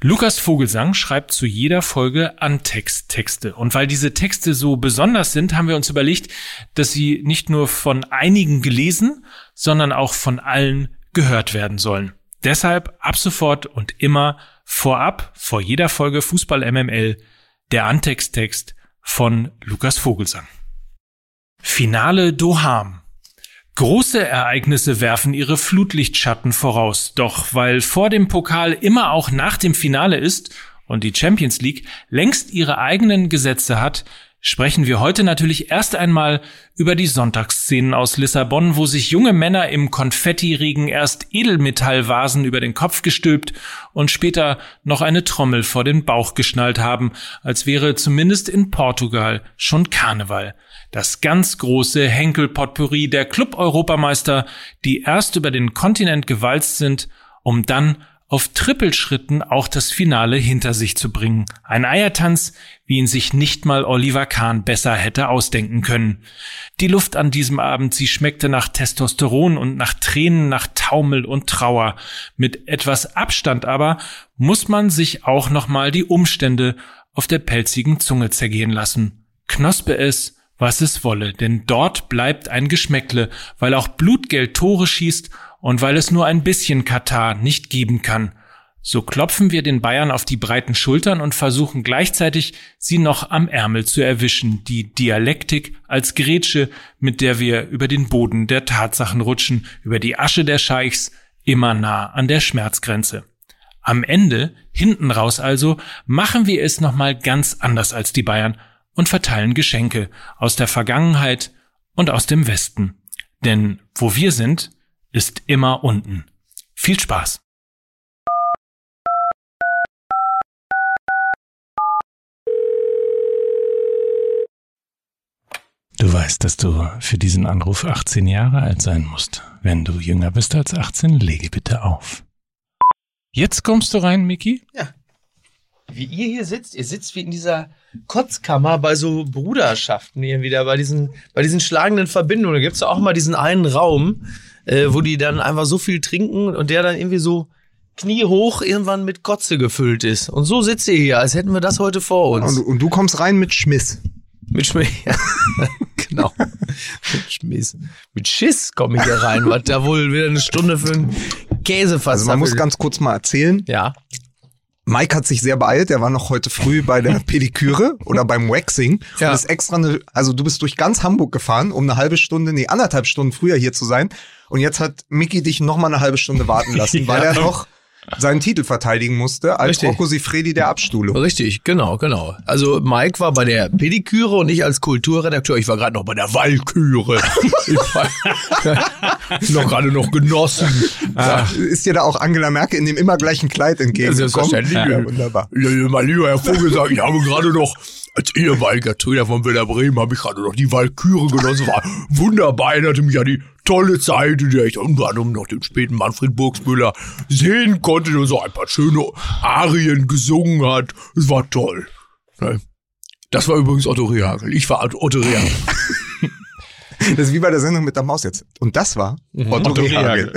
Lukas Vogelsang schreibt zu jeder Folge Antexttexte. Und weil diese Texte so besonders sind, haben wir uns überlegt, dass sie nicht nur von einigen gelesen, sondern auch von allen gehört werden sollen. Deshalb ab sofort und immer vorab, vor jeder Folge Fußball MML, der Antexttext von Lukas Vogelsang. Finale Doham. Große Ereignisse werfen ihre Flutlichtschatten voraus, doch weil vor dem Pokal immer auch nach dem Finale ist und die Champions League längst ihre eigenen Gesetze hat, sprechen wir heute natürlich erst einmal über die Sonntagsszenen aus Lissabon, wo sich junge Männer im Konfettiregen erst Edelmetallvasen über den Kopf gestülpt und später noch eine Trommel vor den Bauch geschnallt haben, als wäre zumindest in Portugal schon Karneval. Das ganz große Henkel-Potpourri der Club-Europameister, die erst über den Kontinent gewalzt sind, um dann auf Trippelschritten auch das Finale hinter sich zu bringen. Ein Eiertanz, wie ihn sich nicht mal Oliver Kahn besser hätte ausdenken können. Die Luft an diesem Abend, sie schmeckte nach Testosteron und nach Tränen, nach Taumel und Trauer. Mit etwas Abstand aber muss man sich auch nochmal die Umstände auf der pelzigen Zunge zergehen lassen. Knospe es, was es wolle, denn dort bleibt ein Geschmäckle, weil auch Blutgeld Tore schießt und weil es nur ein bisschen Katar nicht geben kann. So klopfen wir den Bayern auf die breiten Schultern und versuchen gleichzeitig, sie noch am Ärmel zu erwischen, die Dialektik als Grätsche, mit der wir über den Boden der Tatsachen rutschen, über die Asche der Scheichs, immer nah an der Schmerzgrenze. Am Ende, hinten raus also, machen wir es nochmal ganz anders als die Bayern und verteilen Geschenke aus der Vergangenheit und aus dem Westen. Denn wo wir sind, ist immer unten. Viel Spaß! Du weißt, dass du für diesen Anruf 18 Jahre alt sein musst. Wenn du jünger bist als 18, lege bitte auf. Jetzt kommst du rein, Miki? Ja. Wie ihr hier sitzt, ihr sitzt wie in dieser Kotzkammer bei so Bruderschaften hier wieder, bei diesen, bei diesen schlagenden Verbindungen. Da gibt's ja auch mal diesen einen Raum, äh, wo die dann einfach so viel trinken und der dann irgendwie so kniehoch irgendwann mit Kotze gefüllt ist. Und so sitzt ihr hier, als hätten wir das heute vor uns. Und, und du kommst rein mit Schmiss. Mit Schmiss, ja. genau. mit Schmiss. Mit Schiss komme ich hier rein, was da wohl wieder eine Stunde für einen Käsefass Also man muss ganz kurz mal erzählen. Ja. Mike hat sich sehr beeilt. Er war noch heute früh bei der Pediküre oder beim Waxing. Ja. Und ist extra eine, also du bist durch ganz Hamburg gefahren, um eine halbe Stunde, nee, anderthalb Stunden früher hier zu sein. Und jetzt hat Mickey dich noch mal eine halbe Stunde warten lassen, weil er noch seinen Titel verteidigen musste als Richtig. Rocco Sifredi der Abstuhlung. Richtig, genau, genau. Also Mike war bei der Pediküre und ich als Kulturredakteur. Ich war gerade noch bei der Walküre. ich war noch gerade noch genossen. Ja. Ist dir da auch Angela Merkel in dem immer gleichen Kleid entgegengekommen? Selbstverständlich. Ja, wunderbar. Ja, ja, mein lieber Herr Vogelsang, ich habe gerade noch als ehemaliger Trainer von Werder Bremen habe ich gerade noch die Walküre genossen. War wunderbar, erinnerte mich an die tolle Zeit, in der ich unter anderem noch den späten Manfred Burgsmüller sehen konnte, der so ein paar schöne Arien gesungen hat. Es war toll. Ne? Das war übrigens Otto Rehagel. Ich war Otto Rehagel. Das ist wie bei der Sendung mit der Maus jetzt. Und das war Otto, Otto Rehagel.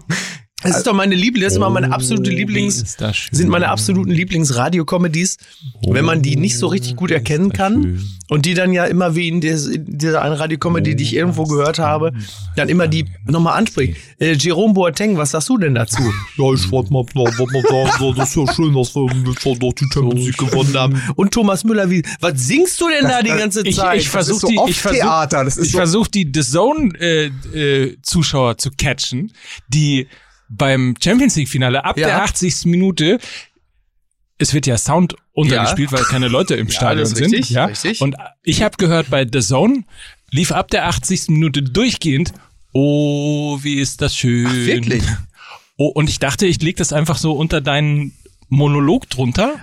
Das ist doch meine Liebling, das ist immer meine absolute Lieblings, das schön. sind meine absoluten Lieblingsradio-Comedies, wenn man die nicht so richtig gut erkennen kann und die dann ja immer wie in, des, dieser einen Radiocomedy, die ich irgendwo gehört habe, dann immer die nochmal anspricht. Äh, Jerome Boateng, was sagst du denn dazu? Ja, ich wollte mal, wollte mal sagen, das ist ja schön, dass wir schon noch die Champions League gewonnen haben. Und Thomas Müller, wie, was singst du denn da die ganze Ich, Zeit? ich versuche so die, oft ich versuch, das ich so- versuch die The Zone äh, äh, Zuschauer zu catchen, die beim Champions League Finale ab Ja. der 80. Minute es wird ja Sound untergespielt, weil keine Leute im Stadion das ist sind. richtig, ja. richtig. Und ich habe gehört, bei The Zone lief ab der 80. Minute durchgehend. Oh, wie ist das schön. wirklich? Oh, und ich dachte, ich leg das einfach so unter deinen Monolog drunter,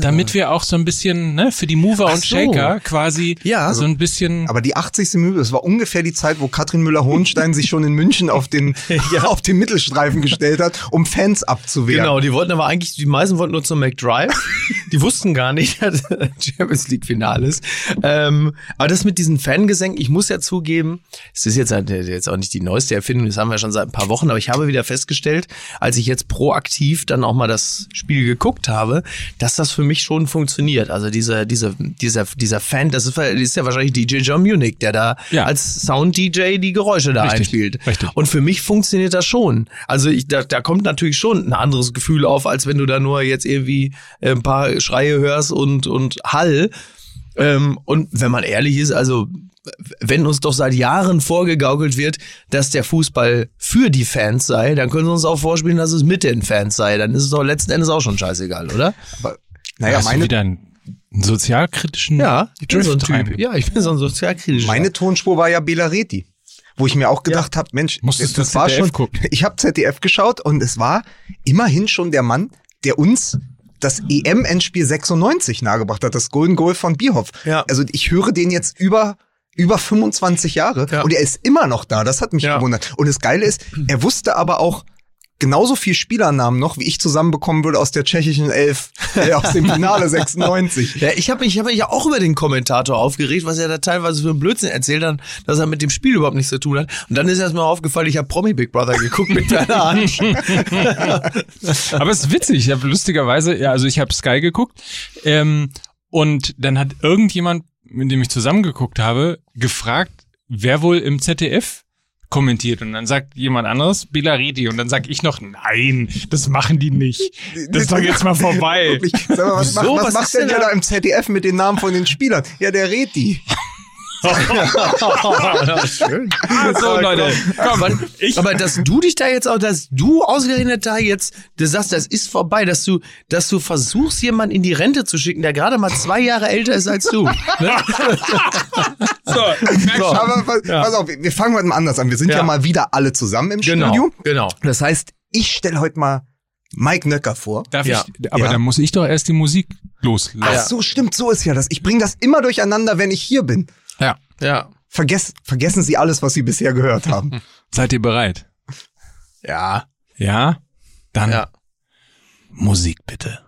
damit wir auch so ein bisschen ne, für die Mover Ach und so. Shaker quasi Ja. so ein bisschen Aber die 80. Minute, das war ungefähr die Zeit, wo Katrin Müller-Hohenstein sich schon in München auf den, auf den Mittelstreifen gestellt hat, um Fans abzuwehren. Genau, die wollten aber eigentlich, die meisten wollten nur zum McDrive. die wussten gar nicht, dass Champions League Finale ist. Ähm, aber das mit diesen Fangesängen, ich muss ja zugeben, es ist jetzt, jetzt auch nicht die neueste Erfindung, das haben wir schon seit ein paar Wochen, aber ich habe wieder festgestellt, als ich jetzt proaktiv dann auch mal das Spiel geguckt habe, dass das für mich schon funktioniert. Also dieser, dieser, dieser, dieser Fan, das ist, das ist ja wahrscheinlich DJ John Munich, der da Ja. als Sound-DJ die Geräusche da Richtig, einspielt. richtig. Und für mich funktioniert das schon. Also ich, da, da kommt natürlich schon ein anderes Gefühl auf, als wenn du da nur jetzt irgendwie ein paar Schreie hörst und, und Hall. Ähm, und wenn man ehrlich ist, also wenn uns doch seit Jahren vorgegaukelt wird, dass der Fußball für die Fans sei, dann können sie uns auch vorspielen, dass es mit den Fans sei. Dann ist es doch letzten Endes auch schon scheißegal, oder? Aber, naja, Hast du meine, wieder einen sozialkritischen Ja, ich bin so ein Typ. Ja, ich bin so ein sozialkritischer. meine Tonspur war ja Belareti. Wo ich mir auch gedacht hab, Mensch, Musstest du das war ZDF schon, gucken? ich habe ZDF geschaut und es war immerhin schon der Mann, der uns das EM-Endspiel 96 nahegebracht hat, das Golden Goal von Bierhoff. Ja. Also ich höre den jetzt über über 25 Jahre Ja. und er ist immer noch da. Das hat mich Ja. gewundert. Und das Geile ist, er wusste aber auch genauso viel Spielernamen noch, wie ich zusammenbekommen würde aus der tschechischen Elf, äh, aus dem Finale 96. Ja, ich habe mich, ich hab mich ja auch über den Kommentator aufgeregt, was er da teilweise für einen Blödsinn erzählt hat, dass er mit dem Spiel überhaupt nichts zu tun hat. Und dann ist erst mal aufgefallen, ich habe Promi Big Brother geguckt mit deiner Hand. Aber es ist witzig. Ich habe lustigerweise, ja, also ich habe Sky geguckt ähm, und dann hat irgendjemand, mit dem ich zusammengeguckt habe, gefragt, wer wohl im ZDF kommentiert und dann sagt jemand anderes Belariti und dann sag ich noch nein das machen die nicht das ist doch jetzt mal vorbei Wirklich. Sag mal, was, Wieso? macht, was, Was macht ist denn der da im ZDF mit den Namen von den Spielern? Ja, der Reti. Schön. so Leute komm Aber, ich aber dass du dich da jetzt auch, dass du ausgerechnet da jetzt, du sagst, das ist vorbei, dass du, dass du versuchst, jemanden in die Rente zu schicken, der gerade mal zwei Jahre älter ist als du. Ne? so, So. Aber pass, pass auf, wir fangen heute mal anders an. Wir sind ja, Ja. mal wieder alle zusammen im Genau, Studio. genau. Das heißt, ich stelle heute mal Mike Nöcker vor. darf Ja. ich aber Ja. dann muss ich doch erst die Musik loslassen Ach so, stimmt, so ist ja das. Ich bringe das immer durcheinander, wenn ich hier bin. Ja Ja. Vergess, vergessen Sie alles, was Sie bisher gehört haben. seid ihr bereit Ja. ja dann Ja. Musik bitte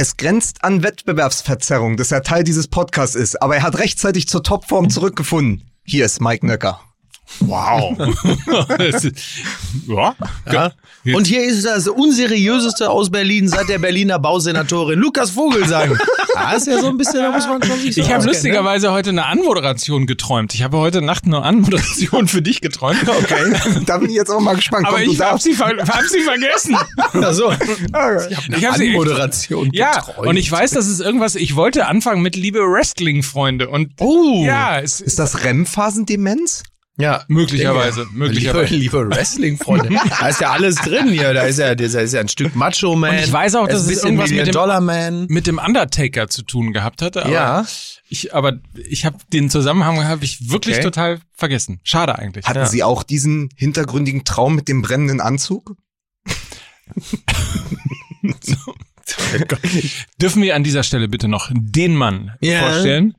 Es grenzt an Wettbewerbsverzerrung, dass er Teil dieses Podcasts ist, aber er hat rechtzeitig zur Topform zurückgefunden. Hier ist Mike Nöcker. Wow ja Ja. Und hier ist das unseriöseste aus Berlin seit der Berliner Bausenatorin Lukas Vogelsang. Da ist ja so ein bisschen, da muss man schon sich so Ich habe ne? lustigerweise heute eine Anmoderation geträumt. Ich habe heute Nacht eine Anmoderation für dich geträumt. Okay. da bin ich jetzt auch mal gespannt. Aber Komm, ich habe sie, ver hab sie vergessen. ne? Ach so. Ich hab sie echt- Anmoderation Ja, geträumt. und ich weiß, das ist irgendwas, ich wollte anfangen mit liebe Wrestling-Freunde und Oh. ja, es Ist das REM-Phasendemenz? Ja, Möglicherweise, möglicherweise. Liebe, liebe Wrestling-Freunde. Da ist ja alles drin hier. Da ist ja, da ist ja ein Stück Macho-Man. Ich weiß auch, da dass es irgendwas mit dem- mit dem Undertaker zu tun gehabt hatte. Aber Ja. Ich, aber ich habe den Zusammenhang habe ich wirklich Okay. total vergessen. Schade eigentlich. Hatten Ja. Sie auch diesen hintergründigen Traum mit dem brennenden Anzug? Dürfen wir an dieser Stelle bitte noch den Mann Ja. vorstellen,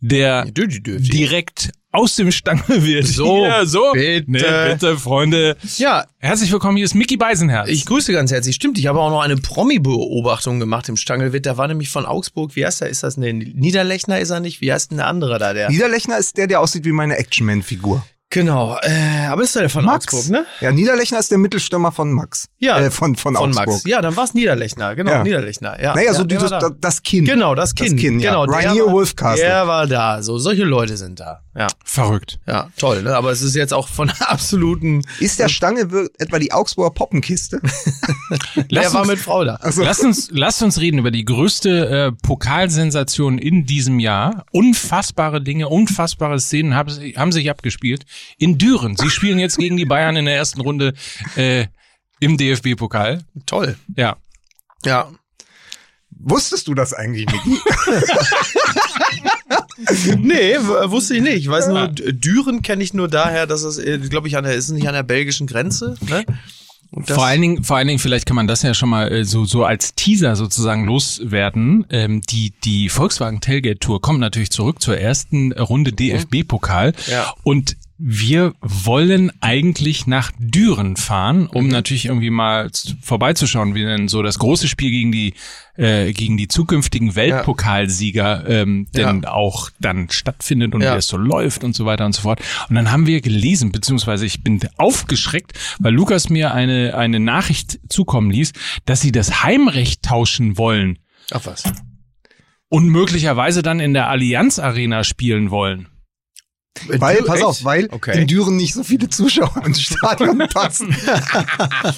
der direkt aus dem Stange wird. So, Hier, so. bitte. Nee, bitte, Freunde. Ja, Herzlich willkommen, hier ist Mickey Beisenherz. ich grüße ganz herzlich. Stimmt, ich habe auch noch eine Promi-Beobachtung gemacht im Stangelwitt. Der war nämlich von Augsburg. Wie heißt der? Ist das ein Niederlechner? Ist er nicht? Wie heißt denn der andere da? Der Niederlechner ist der, der aussieht wie meine Action-Man-Figur. genau. Äh, aber ist der von Augsburg, ne? Ja, Niederlechner ist der Mittelstürmer von Max. Ja, Äh, von, von, Von Augsburg. Max. Ja, dann war es Niederlechner. Genau, Ja. Niederlechner. Ja. Naja, ja, so dieses, da. das, Kind. Genau, das Kind. Das Kind, ja. genau, der Rainier war- Wolfcastle. Der war da. So, solche Leute sind da. Ja, Verrückt. ja, toll. Ne? Aber es ist jetzt auch von absoluten. Ist der Stange etwa die Augsburger Poppenkiste? Der Lass war uns, mit Frau da. lass uns, lasst uns reden über die größte äh, Pokalsensation in diesem Jahr. Unfassbare Dinge, unfassbare Szenen haben, sie- haben sich abgespielt. In Düren. Sie spielen jetzt gegen die Bayern in der ersten Runde äh, im DFB-Pokal. Toll. Ja. Ja. Wusstest du das eigentlich, Niki? Nee, w- wusste ich nicht. Ich weiß nur, Düren kenne ich nur daher, dass es, glaube ich, an der, ist es nicht an der belgischen Grenze, ne? vor allen Dingen, vor allen Dingen, vielleicht kann man das ja schon mal äh, so so als Teaser sozusagen loswerden. Ähm, die die Volkswagen Tailgate Tour kommt natürlich zurück zur ersten Runde DFB Pokal Ja. und wir wollen eigentlich nach Düren fahren, um natürlich irgendwie mal vorbeizuschauen, wie denn so das große Spiel gegen die äh, gegen die zukünftigen Weltpokalsieger ähm, denn auch dann stattfindet und Ja. wie es so läuft und so weiter und so fort. Und dann haben wir gelesen, beziehungsweise ich bin aufgeschreckt, weil Lukas mir eine eine Nachricht zukommen ließ, dass sie das Heimrecht tauschen wollen Ach was. und möglicherweise dann in der Allianz Arena spielen wollen. Weil, Du- pass echt? auf, weil Okay. in Düren nicht so viele Zuschauer ins Stadion passen.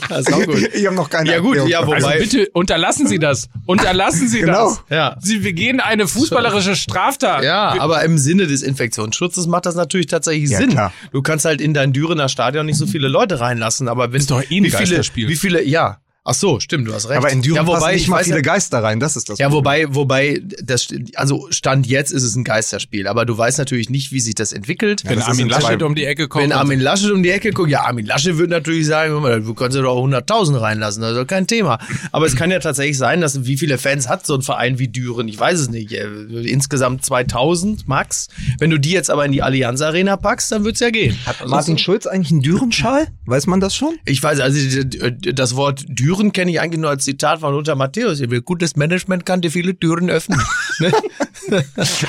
Das ist auch gut. Ich habe noch keine Ja, gut, Erklärung ja, dafür. Also Wobei- bitte unterlassen Sie das. Unterlassen Sie Genau. das. Ja. Sie begehen eine fußballerische Straftat. Ja, aber im Sinne des Infektionsschutzes macht das natürlich tatsächlich Ja, Sinn. klar. Du kannst halt in dein Dürener Stadion nicht so viele Leute reinlassen, aber wenn Ist doch eh ein wie viele, wie viele, ja. Ach so, stimmt, du hast recht. Aber in Düren ja, wobei, passen nicht ich mal viele ja, Geister rein, das ist das ja, Problem. wobei, wobei, das, also Stand jetzt ist es ein Geisterspiel, aber du weißt natürlich nicht, wie sich das entwickelt. Wenn das Armin in Laschet um die Ecke kommt. Wenn Armin Laschet um die Ecke guckt, ja, Armin Laschet wird natürlich sagen, du kannst ja doch 100.000 reinlassen, das ist doch kein Thema. Aber es kann ja tatsächlich sein, dass wie viele Fans hat so ein Verein wie Düren? Ich weiß es nicht. Äh, Insgesamt 2000 max. Wenn du die jetzt aber in die Allianz Arena packst, dann wird's ja gehen. Hat Martin Schulz eigentlich einen Dürenschal? Weiß man das schon? Ich weiß, also d- das Wort Düren kenne ich eigentlich nur als Zitat von Lothar Matthäus. Gutes Management kann dir viele Türen öffnen. ne?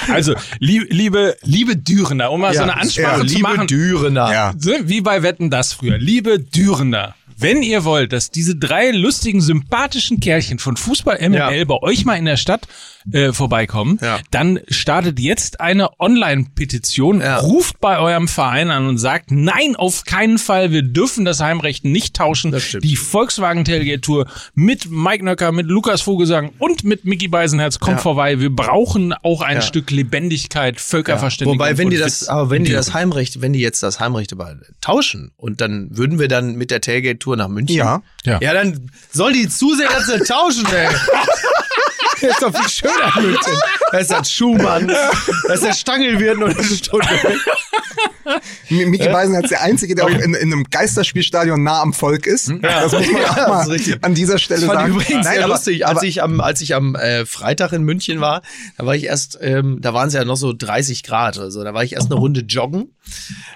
Also, lieb, liebe, liebe Dürener, um mal so eine Ansprache ja, zu liebe machen. Dürener. Ja. Wie bei Wetten das früher. Liebe Dürener, wenn ihr wollt, dass diese drei lustigen, sympathischen Kerlchen von Fußball MML Ja. bei euch mal in der Stadt äh, vorbeikommen, Ja. dann startet jetzt eine Online-Petition, Ja. ruft bei eurem Verein an und sagt, nein, auf keinen Fall, wir dürfen das Heimrecht nicht tauschen. Das stimmt. Die Volkswagen Tailgate Tour mit Mike Nöcker, mit Lukas Vogelsang und mit Mickey Beisenherz kommt Ja. vorbei. Wir brauchen auch ein Ja. Stück Lebendigkeit, Völkerverständigung. Wobei, wenn die das, aber wenn die das Heimrecht, wenn die jetzt das Heimrecht aber tauschen und dann würden wir dann mit der Tailgate-Tour nach München. Ja. Ja. Ja, dann soll die sie tauschen, ey. Das ist doch viel schöner München. Da ist das Schumann, da ist der Stangelwirt und eine Stunde. Micky Beisen ist der Einzige, der auch in, in einem Geisterspielstadion nah am Volk ist. Das muss man Ja, auch mal an dieser Stelle Das fand sagen. ich übrigens Nein, sehr aber, lustig. Als aber, ich am, als ich am äh, Freitag in München war, da war ich erst, ähm, da waren es ja noch so 30 Grad oder so. Da war ich erst eine Runde joggen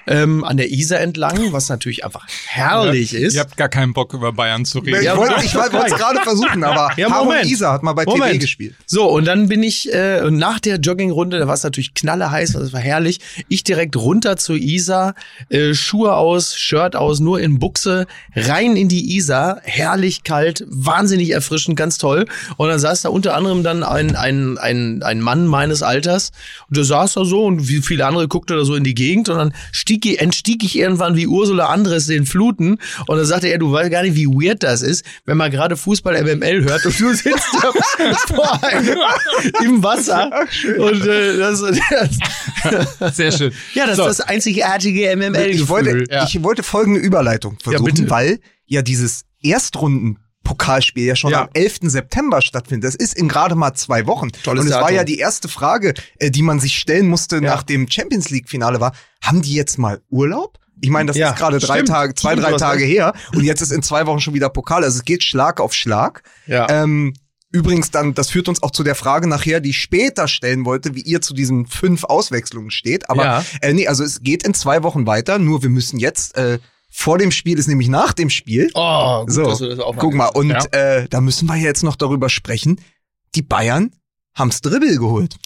ähm, an der Isar entlang, was natürlich einfach herrlich ist. Ihr habt gar keinen Bock über Bayern zu reden. ich Ja, wollte es gerade versuchen, aber Ja, Moment. Isa hat mal bei TV Moment. Gespielt. So, und dann bin ich äh, nach der Joggingrunde, da war es natürlich knallerheiß, das war herrlich. Ich direkt runter zur Isar, äh, Schuhe aus, Shirt aus, nur in Buchse, rein in die Isar, herrlich kalt, wahnsinnig erfrischend, ganz toll. Und dann saß da unter anderem dann ein, ein, ein, ein Mann meines Alters und der saß da so und wie viele andere guckte da so in die Gegend und dann stieg, entstieg ich irgendwann wie Ursula Andres den Fluten und dann sagte er, du weißt gar nicht, wie weird das ist, wenn man gerade Fußball MML hört und du sitzt da im Wasser und äh, das, das, Sehr schön. ja, das So. ist das einzige MML. Ich wollte, Ja. ich wollte folgende Überleitung versuchen, bitte. weil ja dieses Erstrunden-Pokalspiel ja schon Ja. am 11. September stattfindet. Das ist in gerade mal zwei Wochen. Tolles Und es war Datum. ja die erste Frage, äh, die man sich stellen musste nach dem Champions League-Finale war, haben die jetzt mal Urlaub? Ich meine, das Ja, ist gerade drei. Tage, zwei, Stimmt, drei Tage her und jetzt ist in zwei Wochen schon wieder Pokal. Also es geht Schlag auf Schlag. Ja. Ähm, übrigens dann, das führt uns auch zu der Frage nachher, die ich später stellen wollte, wie ihr zu diesen fünf Auswechslungen steht. Aber Ja. äh, nee, also es geht in zwei Wochen weiter, nur wir müssen jetzt, äh, vor dem Spiel ist nämlich nach dem Spiel. Oh, gut, so, dass du das auch guck mal, und Ja. äh, da müssen wir jetzt noch darüber sprechen. Die Bayern haben's Dribbel geholt.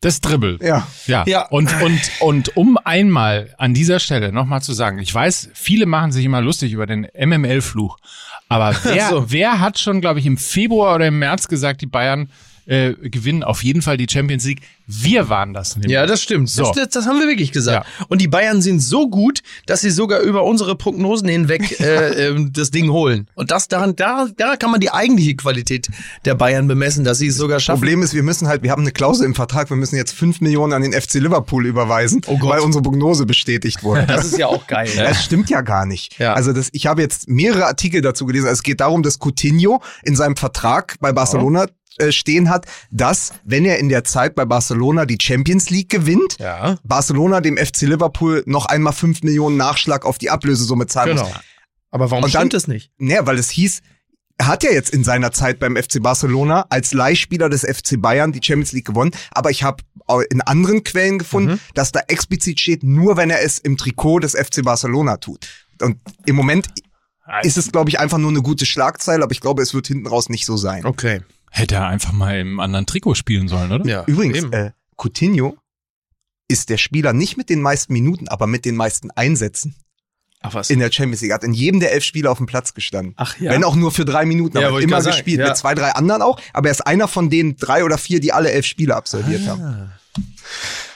Das Dribbel. Ja. Ja. Ja. Und, und, und um einmal an dieser Stelle nochmal zu sagen, ich weiß, viele machen sich immer lustig über den MML-Fluch. Aber wer, so. wer hat schon, glaube ich, im Februar oder im März gesagt, die Bayern äh, gewinnen auf jeden Fall die Champions League? Wir waren das nämlich. Ja, das stimmt. So. Das, das, das haben wir wirklich gesagt. Und die Bayern sind so gut, dass sie sogar über unsere Prognosen hinweg äh, ähm, das Ding holen. Und das daran, da, da kann man die eigentliche Qualität der Bayern bemessen, dass sie es sogar schaffen. Problem ist, wir müssen halt, wir haben eine Klausel im Vertrag, wir müssen jetzt fünf Millionen an den FC Liverpool überweisen, Oh weil unsere Prognose bestätigt wurde. Das ist ja auch geil. ne? Das stimmt ja gar nicht. Ja. Also das, ich habe jetzt mehrere Artikel dazu gelesen. Also es geht darum, dass Coutinho in seinem Vertrag bei Barcelona stehen hat, dass, wenn er in der Zeit bei Barcelona die Champions League gewinnt, Ja. Barcelona dem FC Liverpool noch einmal fünf Millionen Nachschlag auf die Ablösesumme zahlen Genau. muss. Aber warum Und dann- stimmt das nicht? Naja, weil es hieß, er hat ja jetzt in seiner Zeit beim FC Barcelona als Leihspieler des FC Bayern die Champions League gewonnen, aber ich habe in anderen Quellen gefunden, Mhm. dass da explizit steht, nur wenn er es im Trikot des FC Barcelona tut. Und im Moment ist es, glaube ich, einfach nur eine gute Schlagzeile, aber ich glaube, es wird hinten raus nicht so sein. Okay. Hätte er einfach mal im anderen Trikot spielen sollen, oder? Ja. Übrigens, eben. äh, Coutinho ist der Spieler nicht mit den meisten Minuten, aber mit den meisten Einsätzen Ach was. in der Champions League. Er Hat in jedem der elf Spiele auf dem Platz gestanden. Ach ja. Wenn auch nur für drei Minuten, Ja, aber ich immer gespielt. ja. Mit zwei, drei anderen auch. Aber er ist einer von den drei oder vier, die alle elf Spiele absolviert Ah. haben.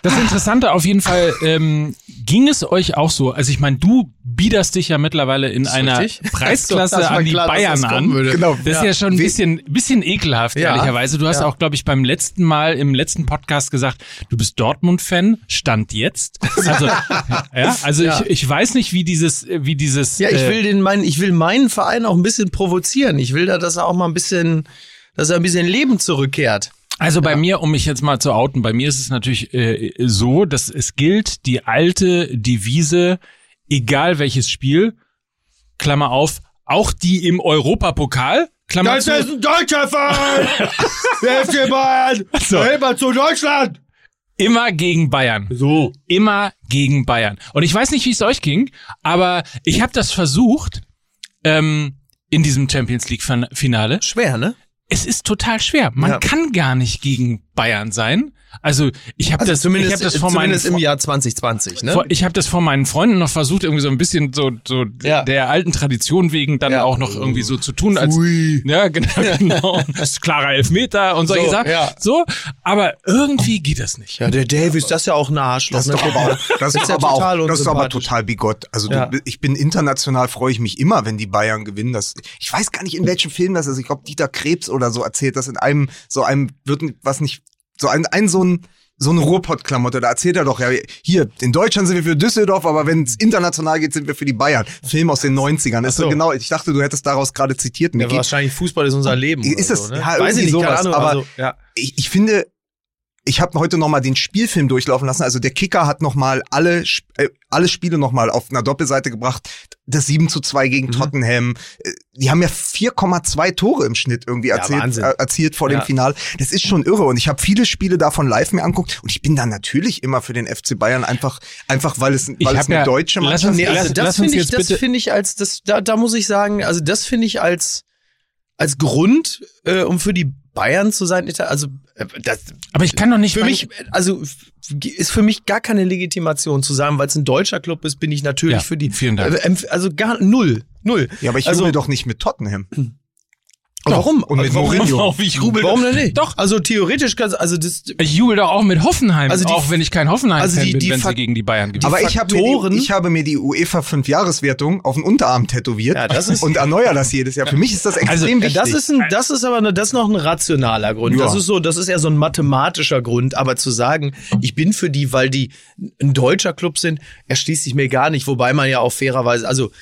Das Interessante auf jeden Fall, ähm, ging es euch auch so? Also ich meine, du biederst dich ja mittlerweile in einer richtig. Preisklasse Das an die klar, Bayern an. Genau. Das ist ja schon ein bisschen, bisschen ekelhaft, Ja. ehrlicherweise. Du hast Ja. auch, glaube ich, beim letzten Mal, im letzten Podcast gesagt, du bist Dortmund-Fan, Stand jetzt. Also, ja, also Ja. Ich, ich weiß nicht, wie dieses, wie dieses. Ja, ich äh, will den meinen, ich will meinen Verein auch ein bisschen provozieren. Ich will da, dass er auch mal ein bisschen, dass er ein bisschen Leben zurückkehrt. Also bei mir, um mich jetzt mal zu outen, bei mir ist es natürlich äh, so, dass es gilt die alte Devise, egal welches Spiel, Klammer auf, auch die im Europapokal, Klammer zu, ein deutscher Verein! Der FC Bayern! So. Immer zu Deutschland! immer gegen Bayern. So. Immer gegen Bayern. Und ich weiß nicht, wie es euch ging, aber ich habe das versucht ähm, in diesem Champions League Finale. Schwer, ne? Es ist total schwer. Man Ja. kann gar nicht gegen Bayern sein. Also ich habe Also das, ich zumindest, habe das vor meinen zumindest im Jahr 2020, ne? Vor, ich habe das vor meinen Freunden noch versucht, irgendwie so ein bisschen so, so Ja. der alten Tradition wegen dann Ja. auch noch irgendwie so zu tun, als Ui. ja genau, genau. das ist klarer Elfmeter und solche So, Sachen. ja. So, aber irgendwie geht das nicht. Ja, der Davis, das ist ja auch ein Arschloch. Das ist ne? doch aber auch, das ist ja aber auch, das ist aber total bigott. Also Ja. du, ich bin international, freue ich mich immer, wenn die Bayern gewinnen. Das, ich weiß gar nicht, in welchem Film das ist. Ich glaube, Dieter Krebs oder so erzählt das in einem, so einem, wird was nicht, so ein, ein so ein, so eine Ruhrpott-Klamotte, da erzählt er doch, ja, hier, in Deutschland sind wir für Düsseldorf, aber wenn es international geht, sind wir für die Bayern. Film aus den 90ern. Ist so. genau, ich dachte, du hättest daraus gerade zitiert. Mir Ja, wahrscheinlich Fußball ist unser Leben. Ist es- so, ne? ja, Weiß ich nicht, sowas, Ahnung. aber- also, ja. ich, ich finde, ich habe heute noch mal den Spielfilm durchlaufen lassen. Also der Kicker hat noch mal alle, äh, alle Spiele noch mal auf einer Doppelseite gebracht. Das 7 zu 2 gegen Mhm. Tottenham. Die haben ja 4,2 Tore im Schnitt irgendwie Ja, erzielt, Wahnsinn. äh, erzielt vor Ja. dem Final. Das ist schon irre. Und ich habe viele Spiele davon live mir anguckt. Und ich bin da natürlich immer für den FC Bayern einfach, einfach weil es, Ich weil es eine ja- deutsche lass Mannschaft uns- Nee, ist. also lass- das finde ich, das finde ich als, das, da, da muss ich sagen, also das finde ich als, als Grund, äh, um für die Bayern zu sein, also äh, das, Aber ich kann doch nicht für mich, also ist für mich gar keine Legitimation zu sagen, weil es ein deutscher Club ist, bin ich natürlich Ja, für die. vielen Dank. Äh, Also gar null, null. Ja, aber ich also, doch nicht mit Tottenham. Warum? Und mit warum, Mourinho. Warum ich jubel Warum denn nicht? Doch. Also theoretisch kannst, also das, Ich jubel doch auch mit Hoffenheim, Also die- auch wenn ich kein Hoffenheim-Fan also die- bin, die wenn sie gegen die Bayern gewinnen. Aber ich habe, mir die, ich habe mir die UEFA 5 Jahreswertung auf den Unterarm tätowiert Ja, das ist- und erneuere das jedes Jahr. Für mich ist das extrem Also, wichtig. das ist ein, das ist aber das ist noch ein rationaler Grund. Ja. Das ist so, das ist eher so ein mathematischer Grund. Aber zu sagen, ich bin für die, weil die ein deutscher Club sind, erschließt sich mir gar nicht. Wobei man ja auch fairerweise, also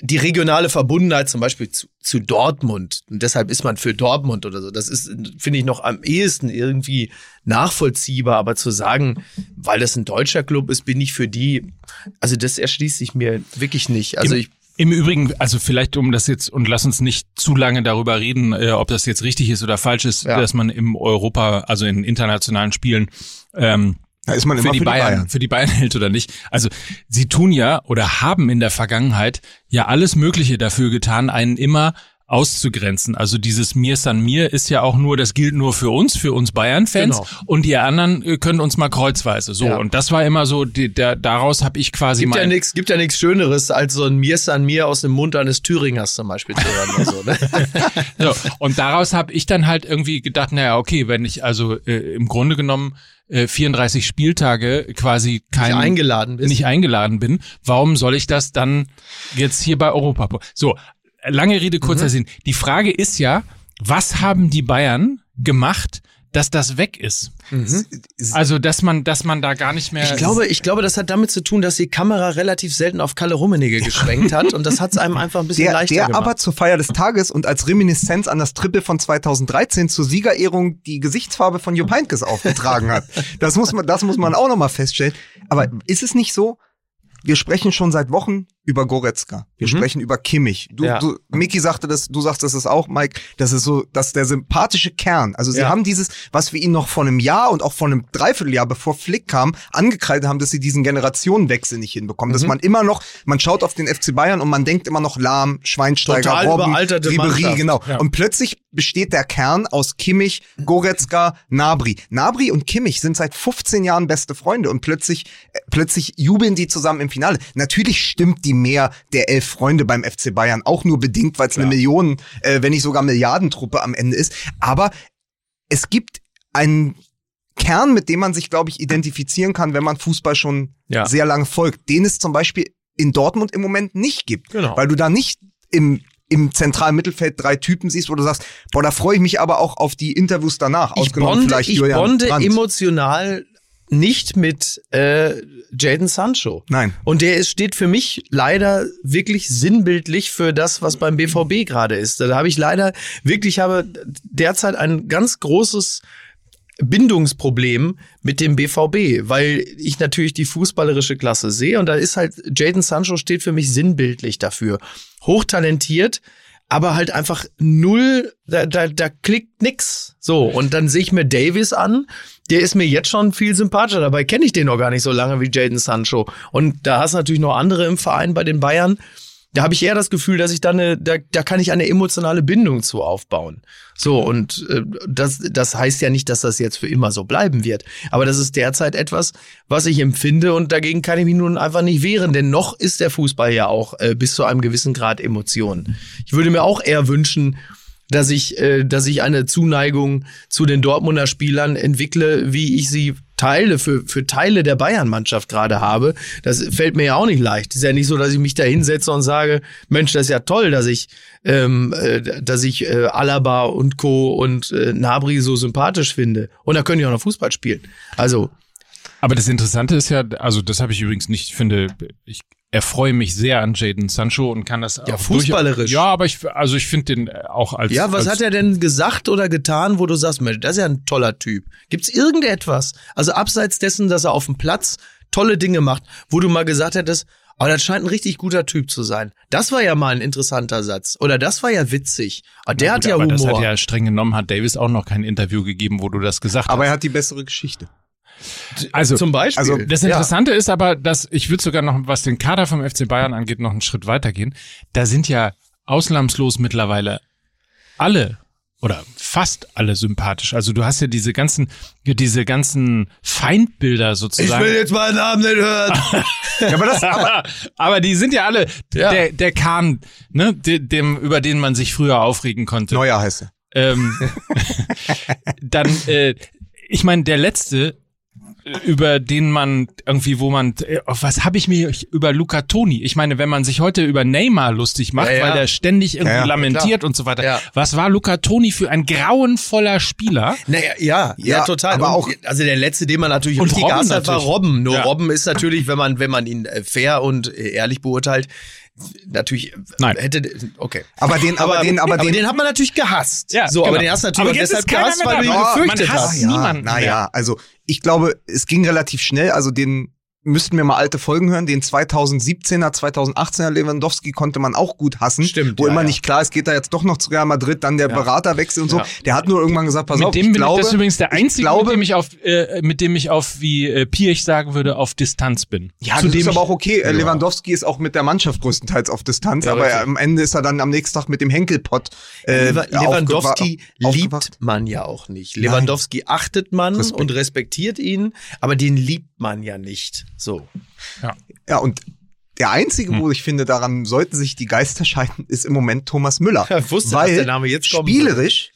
die regionale Verbundenheit zum Beispiel zu, zu Dortmund und deshalb ist man für Dortmund oder so. Das ist, finde ich, noch am ehesten irgendwie nachvollziehbar. Aber zu sagen, weil das ein deutscher Club ist, bin ich für die, also das erschließt sich mir wirklich nicht. Also Im, ich, Im Übrigen, also vielleicht um das jetzt und lass uns nicht zu lange darüber reden, äh, ob das jetzt richtig ist oder falsch ist, Ja. dass man im Europa, also in internationalen Spielen ähm, da ist man für immer die, Bayern, für die Bayern hält oder nicht. Also sie tun ja oder haben in der Vergangenheit ja alles Mögliche dafür getan, einen immer auszugrenzen. Also dieses Mir san mir ist ja auch nur, das gilt nur für uns, für uns Bayern-Fans Genau. und die anderen äh, können uns mal kreuzweise. So Ja. und das war immer so, die, der, daraus habe ich quasi Gibt ja mein, nichts, gibt ja nichts Schöneres, als so ein Mir san mir aus dem Mund eines Thüringers zum Beispiel zu hören oder so, ne? So, und daraus habe ich dann halt irgendwie gedacht, naja, okay, wenn ich also äh, im Grunde genommen äh, 34 Spieltage quasi kein Nicht eingeladen nicht eingeladen bin, warum soll ich das dann jetzt hier bei Europa? So, lange Rede, kurzer Mhm. Sinn. Die Frage ist ja, was haben die Bayern gemacht, dass das weg ist? Also, dass man, dass man da gar nicht mehr. Mhm. Ich glaube, ich glaube, das hat damit zu tun, dass die Kamera relativ selten auf Kalle Rummenigge geschwenkt hat und das hat es einem einfach ein bisschen Der, leichter der gemacht. aber zur Feier des Tages und als Reminiszenz an das Triple von 2013 zur Siegerehrung die Gesichtsfarbe von Jupp Heynckes aufgetragen hat. Das muss man, das muss man auch nochmal feststellen. Aber ist es nicht so? Wir sprechen schon seit Wochen über Goretzka. Wir Mhm. sprechen über Kimmich. Du, Ja. du, Miki sagte das, du sagst das ist auch, Mike. Das ist so, dass der sympathische Kern. Also sie Ja. haben dieses, was wir ihnen noch vor einem Jahr und auch vor einem Dreivierteljahr, bevor Flick kam, angekreidet haben, dass sie diesen Generationenwechsel nicht hinbekommen. Mhm. Dass man immer noch, man schaut auf den FC Bayern und man denkt immer noch Lahm, Schweinsteiger, Total Robben, Ribery, Mannschaft. genau. Ja. Und plötzlich besteht der Kern aus Kimmich, Goretzka, Nabri. Nabri und Kimmich sind seit 15 Jahren beste Freunde und plötzlich, äh, plötzlich jubeln die zusammen im Finale. Natürlich stimmt die mehr der elf Freunde beim FC Bayern, auch nur bedingt, weil es eine Millionen, äh, wenn nicht sogar Milliardentruppe am Ende ist. Aber es gibt einen Kern, mit dem man sich, glaube ich, identifizieren kann, wenn man Fußball schon Ja. sehr lange folgt, den es zum Beispiel in Dortmund im Moment nicht gibt. Genau. Weil du da nicht im, im zentralen Mittelfeld drei Typen siehst, wo du sagst, boah, da freue ich mich aber auch auf die Interviews danach. ich ausgenommen bonde, vielleicht ich bonde Brandt. emotional nicht mit äh, Jaden Sancho. Nein. Und der ist, steht für mich leider wirklich sinnbildlich für das, was beim BVB gerade ist. Da habe ich leider wirklich, ich habe derzeit ein ganz großes Bindungsproblem mit dem BVB, weil ich natürlich die fußballerische Klasse sehe und da ist halt Jaden Sancho steht für mich sinnbildlich dafür. Hochtalentiert, aber halt einfach null, da, da, da klickt nix. So, und dann sehe ich mir Davis an, der ist mir jetzt schon viel sympathischer. Dabei kenne ich den noch gar nicht so lange wie Jaden Sancho. Und da hast du natürlich noch andere im Verein bei den Bayern. Da habe ich eher das Gefühl, dass ich da eine, da, da kann ich eine emotionale Bindung zu aufbauen. So, und äh, das, das heißt ja nicht, dass das jetzt für immer so bleiben wird. Aber das ist derzeit etwas, was ich empfinde und dagegen kann ich mich nun einfach nicht wehren, denn noch ist der Fußball ja auch äh, bis zu einem gewissen Grad Emotion. Ich würde mir auch eher wünschen, dass ich, äh, dass ich eine Zuneigung zu den Dortmunder Spielern entwickle, wie ich sie Teile für, für Teile der Bayern-Mannschaft gerade habe. Das fällt mir ja auch nicht leicht. ist ja nicht so, dass ich mich da hinsetze und sage, Mensch, das ist ja toll, dass ich, ähm, äh, dass ich äh, Alaba und Co. und äh, Nabri so sympathisch finde. Und da können die auch noch Fußball spielen. Also, Aber das Interessante ist ja, also das habe ich übrigens nicht, ich finde, ich erfreue mich sehr an Jaden Sancho und kann das Ja, auch fußballerisch. Ja, aber ich, also ich finde den auch als. ja, was als, hat er denn gesagt oder getan, wo du sagst, Mensch, das ist ja ein toller Typ. Gibt's irgendetwas? Also abseits dessen, dass er auf dem Platz tolle Dinge macht, wo du mal gesagt hättest, aber das scheint ein richtig guter Typ zu sein. Das war ja mal ein interessanter Satz. Oder das war ja witzig. Aber der Ja, hat gut, ja aber Humor. das hat ja streng genommen, hat Davis auch noch kein Interview gegeben, wo du das gesagt Aber hast. er hat die bessere Geschichte. Also, Zum Beispiel. also Das Ja. Interessante ist aber, dass ich würde sogar noch, was den Kader vom FC Bayern angeht, noch einen Schritt weitergehen. Da sind ja ausnahmslos mittlerweile alle oder fast alle sympathisch. Also du hast ja diese ganzen, diese ganzen Feindbilder sozusagen. jetzt meinen Namen nicht hören. Ja, aber das, aber, aber die sind ja alle Ja. der der Kahn, ne, de, dem über den man sich früher aufregen konnte. Neuer heißt er. Ähm, dann, äh, ich meine, der letzte, über den man irgendwie, wo man, äh, auf was habe ich mir über Luca Toni? Ich meine, wenn man sich heute über Neymar lustig macht, Ja, ja. weil der ständig irgendwie Ja, ja, lamentiert und so weiter. Ja. Was war Luca Toni für ein grauenvoller Spieler? Naja, ja, ja, Ja, total. aber Und, auch- also der letzte, den man natürlich Und richtig Robben hat, war. Robben. Nur Ja. Robben ist natürlich, wenn man, wenn man ihn äh, fair und äh, ehrlich beurteilt, natürlich Nein. hätte okay. Aber den, aber, den, aber, den, hat man natürlich gehasst. Ja, so, aber genau. den hast du natürlich Aber deshalb gehasst, weil du ihn. Oh, gefürchtet man hasst hast. niemanden Naja, also ich glaube, es ging relativ schnell. Also den müssten wir mal alte Folgen hören. Den 2017er, 2018er Lewandowski konnte man auch gut hassen. Stimmt, Wo ja, immer ja. nicht klar ist, geht er jetzt doch noch zu Real Madrid, dann der Beraterwechsel und so. Ja. Der hat nur irgendwann gesagt, pass mit auf, dem ich bin glaube, ich, das ist übrigens der ich einzige, glaube, mit dem ich auf, äh, mit dem ich auf, wie äh, Piech sagen würde, auf Distanz bin. Ja, Zu das dem ist aber auch okay. Lewandowski ist auch mit der Mannschaft größtenteils auf Distanz, Ja, aber richtig. am Ende ist er dann am nächsten Tag mit dem Henkelpott. Äh, Lewa- Lewandowski aufgewacht. liebt man ja auch nicht. Lewandowski achtet man Respekt. und respektiert ihn, aber den liebt man ja nicht. So. Ja, und der einzige, Hm. wo ich finde, daran sollten sich die Geister scheiden, ist im Moment Thomas Müller. Ich wusste, weil dass der Name jetzt kommen spielerisch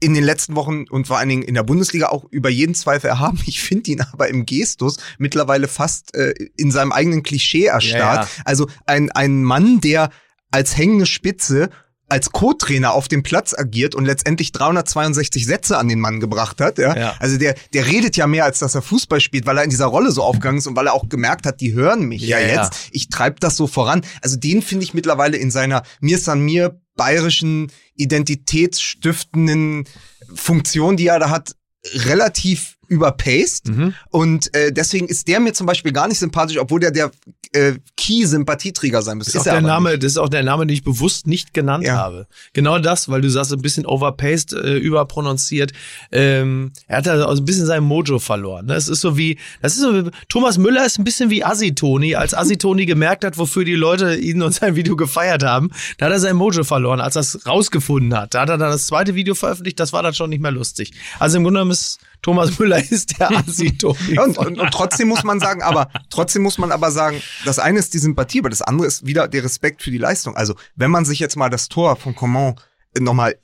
in den letzten Wochen und vor allen Dingen in der Bundesliga auch über jeden Zweifel erhaben. Ich finde ihn aber im Gestus mittlerweile fast äh, in seinem eigenen Klischee erstarrt. Ja, Also ein, ein Mann, der als hängende Spitze als Co-Trainer auf dem Platz agiert und letztendlich 362 Sätze an den Mann gebracht hat. Ja? Ja. Also der, der redet ja mehr, als dass er Fußball spielt, weil er in dieser Rolle so aufgegangen ist und weil er auch gemerkt hat, die hören mich ja, Ja, ja. jetzt. Ich treibe das so voran. Also den finde ich mittlerweile in seiner Mir san mir bayerischen identitätsstiftenden Funktion, die er da hat, relativ überpaced und äh, deswegen ist der mir zum Beispiel gar nicht sympathisch, obwohl der der äh, Key-Sympathieträger sein muss. Das ist, auch der Name, nicht. das ist auch der Name, den ich bewusst nicht genannt Ja. habe. Genau das, weil du sagst, ein bisschen overpaced, äh, überprononziert. Ähm, er hat da also ein bisschen sein Mojo verloren. Ne? Es ist so wie, das ist so, wie- Thomas Müller ist ein bisschen wie Asitoni. Als Asitoni gemerkt hat, wofür die Leute ihn und sein Video gefeiert haben, da hat er sein Mojo verloren, als er es rausgefunden hat. Da hat er dann das zweite Video veröffentlicht, das war dann schon nicht mehr lustig. Also im Grunde genommen ist Thomas Müller ist der. Ja, und, und, und trotzdem muss man sagen, aber trotzdem muss man aber sagen, das eine ist die Sympathie, aber das andere ist wieder der Respekt für die Leistung. Also wenn man sich jetzt mal das Tor von Coman nochmal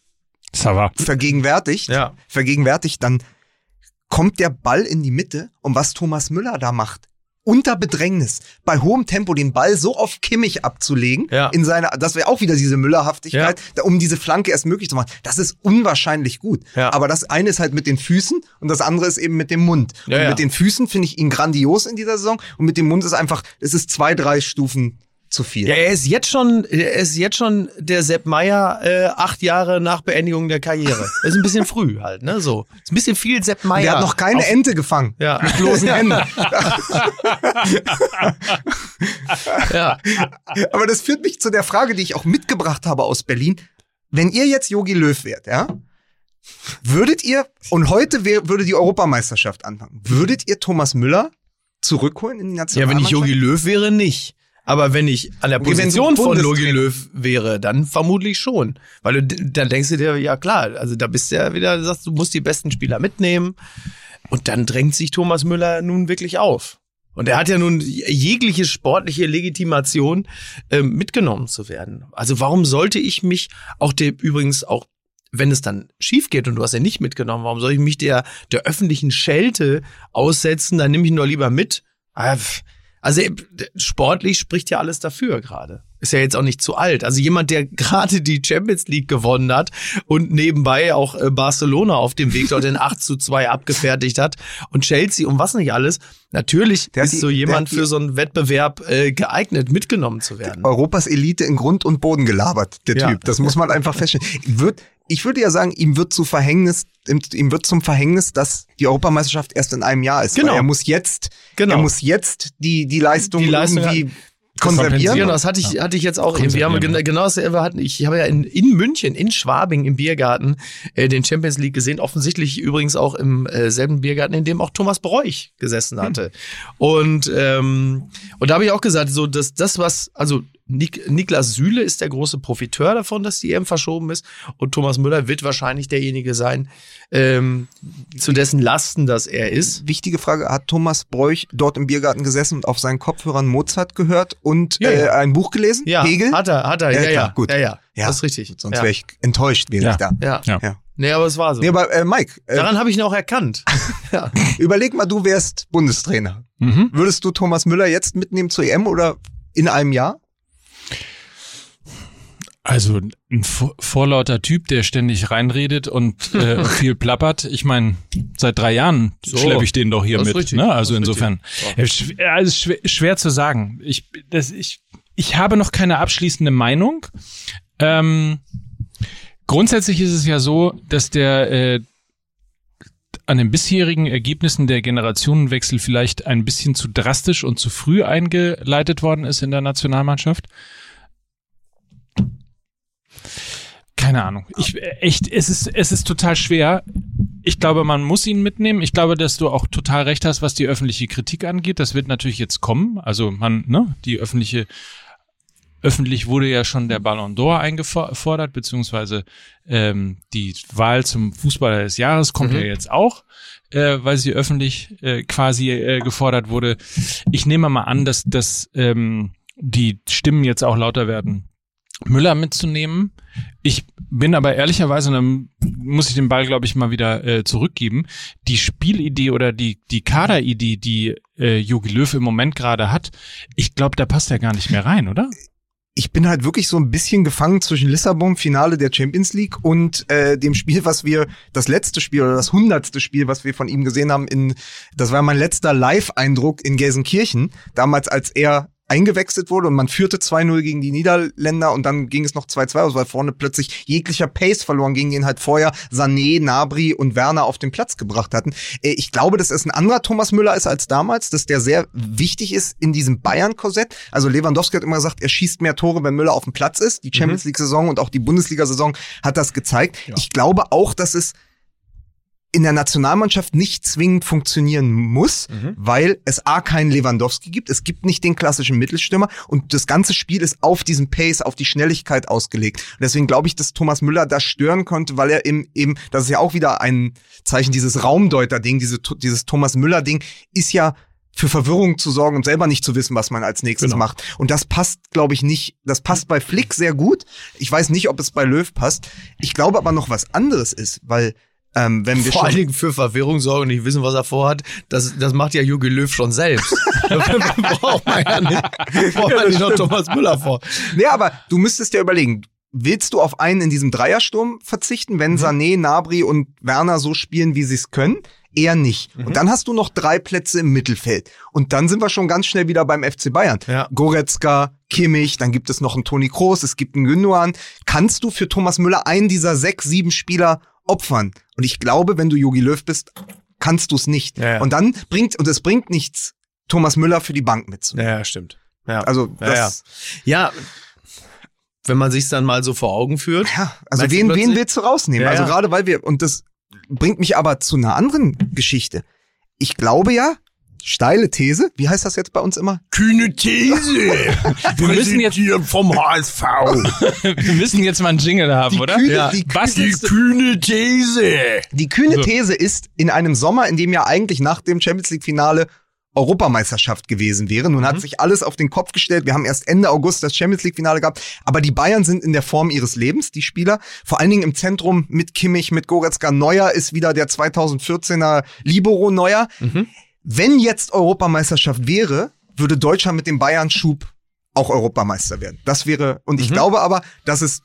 vergegenwärtigt, Ja. vergegenwärtigt, dann kommt der Ball in die Mitte und was Thomas Müller da macht, unter Bedrängnis, bei hohem Tempo den Ball so auf Kimmich abzulegen, Ja. in seiner, das wäre auch wieder diese Müllerhaftigkeit, da, um diese Flanke erst möglich zu machen. Das ist unwahrscheinlich gut. Ja. Aber das eine ist halt mit den Füßen und das andere ist eben mit dem Mund. Ja, und ja. mit den Füßen finde ich ihn grandios in dieser Saison und mit dem Mund ist einfach, es ist zwei, drei Stufen zu viel. Ja, er ist jetzt schon, er ist jetzt schon der Sepp Meier äh, acht Jahre nach Beendigung der Karriere. Das ist ein bisschen früh halt, ne? So. Ist ein bisschen viel Sepp Meier. Der hat noch keine Auf- Ente gefangen. Ja. Mit bloßen Händen. Ja. Aber das führt mich zu der Frage, die ich auch mitgebracht habe aus Berlin. Wenn ihr jetzt Yogi Löw wärt, ja, würdet ihr, und heute wär, würde die Europameisterschaft anfangen, würdet ihr Thomas Müller zurückholen in die ja, wenn Nationalmannschaft? ich Jogi Löw wäre, nicht. Aber wenn ich an der Position von Bundestrainer- Löw wäre, dann vermutlich schon. Weil du, dann denkst du dir, ja klar, also da bist du ja wieder, du sagst, du musst die besten Spieler mitnehmen. Und dann drängt sich Thomas Müller nun wirklich auf. Und er hat ja nun jegliche sportliche Legitimation, ähm, mitgenommen zu werden. Also warum sollte ich mich auch dem, übrigens auch, wenn es dann schief geht und du hast ja nicht mitgenommen, warum soll ich mich der, der öffentlichen Schelte aussetzen? Dann nehme ich ihn doch lieber mit. Ah, pff. Also äh, sportlich spricht ja alles dafür gerade. Ist ja jetzt auch nicht zu alt. Also jemand, der gerade die Champions League gewonnen hat und nebenbei auch äh, Barcelona auf dem Weg dorthin 8 zu 2 abgefertigt hat und Chelsea und was nicht alles. Natürlich Der hat ist die- so jemand hat für so einen Wettbewerb äh, geeignet, mitgenommen zu werden. Europas Elite in Grund und Boden gelabert, der Ja. Typ. Das muss man einfach feststellen. Wird, ich würde ja sagen, ihm wird zu Verhängnis, ihm, wird zum Verhängnis, dass die Europameisterschaft erst in einem Jahr ist. Genau. Er muss jetzt, Genau. er muss jetzt die, die Leistung, Die Leistung irgendwie kompensieren. Konservieren. Genau, das hatte ich, hatte ich jetzt auch. Wir haben Konservieren, gen- genau dasselbe hatten. Ich habe ja in, in München, in Schwabing im Biergarten äh, den Champions League gesehen. Offensichtlich übrigens auch im äh, selben Biergarten, in dem auch Thomas Bräuch gesessen hatte. Und ähm, und da habe ich auch gesagt, so dass das was, also Nik Niklas Süle ist der große Profiteur davon, dass die EM verschoben ist. Und Thomas Müller wird wahrscheinlich derjenige sein, ähm, zu dessen Lasten das er ist. Wichtige Frage, hat Thomas Bräuch dort im Biergarten gesessen und auf seinen Kopfhörern Mozart gehört und Ja, äh, ja. ein Buch gelesen? Ja, Hegel? hat er, hat er, Ja, ja, ja, klar, gut. ja, ja, Ja. das ist richtig. Sonst ja. wäre ich enttäuscht, wäre Ja. ich da. Ja. Ja. Ja. Nee, aber es war so. Nee, aber äh, Mike, äh, Daran habe ich ihn auch erkannt. ja. überleg mal, du wärst Bundestrainer. Mhm. Würdest du Thomas Müller jetzt mitnehmen zur EM oder in einem Jahr? Also ein vor- vorlauter Typ, der ständig reinredet und äh, viel plappert. Ich meine, seit drei Jahren So. schleppe ich den doch hier mit. richtig. Ne? Also insofern, richtig. schwer, also schwer, schwer zu sagen. Ich, das, ich, ich habe noch keine abschließende Meinung. Ähm, grundsätzlich ist es ja so, dass der äh, an den bisherigen Ergebnissen der Generationenwechsel vielleicht ein bisschen zu drastisch und zu früh eingeleitet worden ist in der Nationalmannschaft. Keine Ahnung. Ich äh, echt, es ist es ist total schwer. Ich glaube, man muss ihn mitnehmen. Ich glaube, dass du auch total recht hast, was die öffentliche Kritik angeht. Das wird natürlich jetzt kommen. Also man, ne, die öffentliche öffentlich wurde ja schon der Ballon d'Or eingefordert, beziehungsweise ähm, die Wahl zum Fußballer des Jahres kommt Mhm. ja jetzt auch, äh, weil sie öffentlich äh, quasi äh, gefordert wurde. Ich nehme mal an, dass, dass ähm, die Stimmen jetzt auch lauter werden, Müller mitzunehmen. Ich bin aber ehrlicherweise, und dann muss ich den Ball, glaube ich, mal wieder äh, zurückgeben, die Spielidee oder die, die Kaderidee, die äh, Jogi Löw im Moment gerade hat, ich glaube, da passt er gar nicht mehr rein, oder? ich bin halt wirklich so ein bisschen gefangen zwischen Lissabon, Finale der Champions League und äh, dem Spiel, was wir, das letzte Spiel oder das hundertste Spiel, was wir von ihm gesehen haben, in, das war mein letzter Live-Eindruck in Gelsenkirchen, damals als er eingewechselt wurde und man führte 2-0 gegen die Niederländer und dann ging es noch 2-2 aus, weil vorne plötzlich jeglicher Pace verloren ging, den halt vorher Sané, Nabri und Werner auf den Platz gebracht hatten. Äh, ich glaube, dass es ein anderer Thomas Müller ist als damals, dass der sehr wichtig ist in diesem Bayern-Korsett. Also Lewandowski hat immer gesagt, er schießt mehr Tore, wenn Müller auf dem Platz ist. Die Champions League-Saison und auch die Bundesliga-Saison hat das gezeigt. Ja. Ich glaube auch, dass es in der Nationalmannschaft nicht zwingend funktionieren muss, Mhm. weil es A keinen Lewandowski gibt, es gibt nicht den klassischen Mittelstürmer und das ganze Spiel ist auf diesen Pace, auf die Schnelligkeit ausgelegt. Und deswegen glaube ich, dass Thomas Müller da stören konnte, weil er eben, eben das ist ja auch wieder ein Zeichen, dieses Raumdeuter-Ding, diese, dieses Thomas Müller-Ding ist ja für Verwirrung zu sorgen und selber nicht zu wissen, was man als nächstes Genau. macht. Und das passt, glaube ich, nicht. Das passt bei Flick sehr gut. Ich weiß nicht, ob es bei Löw passt. Ich glaube aber noch was anderes ist, weil ähm, wenn wir Vor allen Dingen für Verwirrung sorgen und nicht wissen, was er vorhat. Das, das macht ja Jogi Löw schon selbst. braucht man ja nicht, braucht man nicht noch Thomas Müller vor. Nee, aber du müsstest ja überlegen, willst du auf einen in diesem Dreiersturm verzichten, wenn Sané, Nabri und Werner so spielen, wie sie es können? Eher nicht. Und dann hast du noch drei Plätze im Mittelfeld. Und dann sind wir schon ganz schnell wieder beim FC Bayern. Ja. Goretzka, Kimmich, dann gibt es noch einen Toni Kroos, es gibt einen Gündogan. Kannst du für Thomas Müller einen dieser sechs, sieben Spieler opfern? Und ich glaube, wenn du Jogi Löw bist, kannst du es nicht. Ja, ja. Und dann bringt, und es bringt nichts, Thomas Müller für die Bank mitzunehmen. Ja, stimmt. Ja. Also, ja, das, ja. ja, wenn man sich dann mal so vor Augen führt. Ja, also wen, wen willst du rausnehmen? Ja, also ja. gerade weil wir, und das bringt mich aber zu einer anderen Geschichte. Ich glaube ja, steile These, wie heißt das jetzt bei uns immer? Kühne These. Wir müssen jetzt- vom HSV. Wir müssen jetzt mal einen Jingle haben, oder? Kühne, Ja. die, Was Die ist, kühne These. die kühne So. These ist, in einem Sommer, in dem ja eigentlich nach dem Champions League Finale Europameisterschaft gewesen wäre. Nun Mhm. hat sich alles auf den Kopf gestellt. Wir haben erst Ende August das Champions League Finale gehabt. Aber die Bayern sind in der Form ihres Lebens, die Spieler. Vor allen Dingen im Zentrum mit Kimmich, mit Goretzka. Neuer ist wieder der 2014er Libero Neuer. Mhm. Wenn jetzt Europameisterschaft wäre, würde Deutschland mit dem Bayern-Schub auch Europameister werden. Das wäre, und ich Mhm. glaube aber, dass es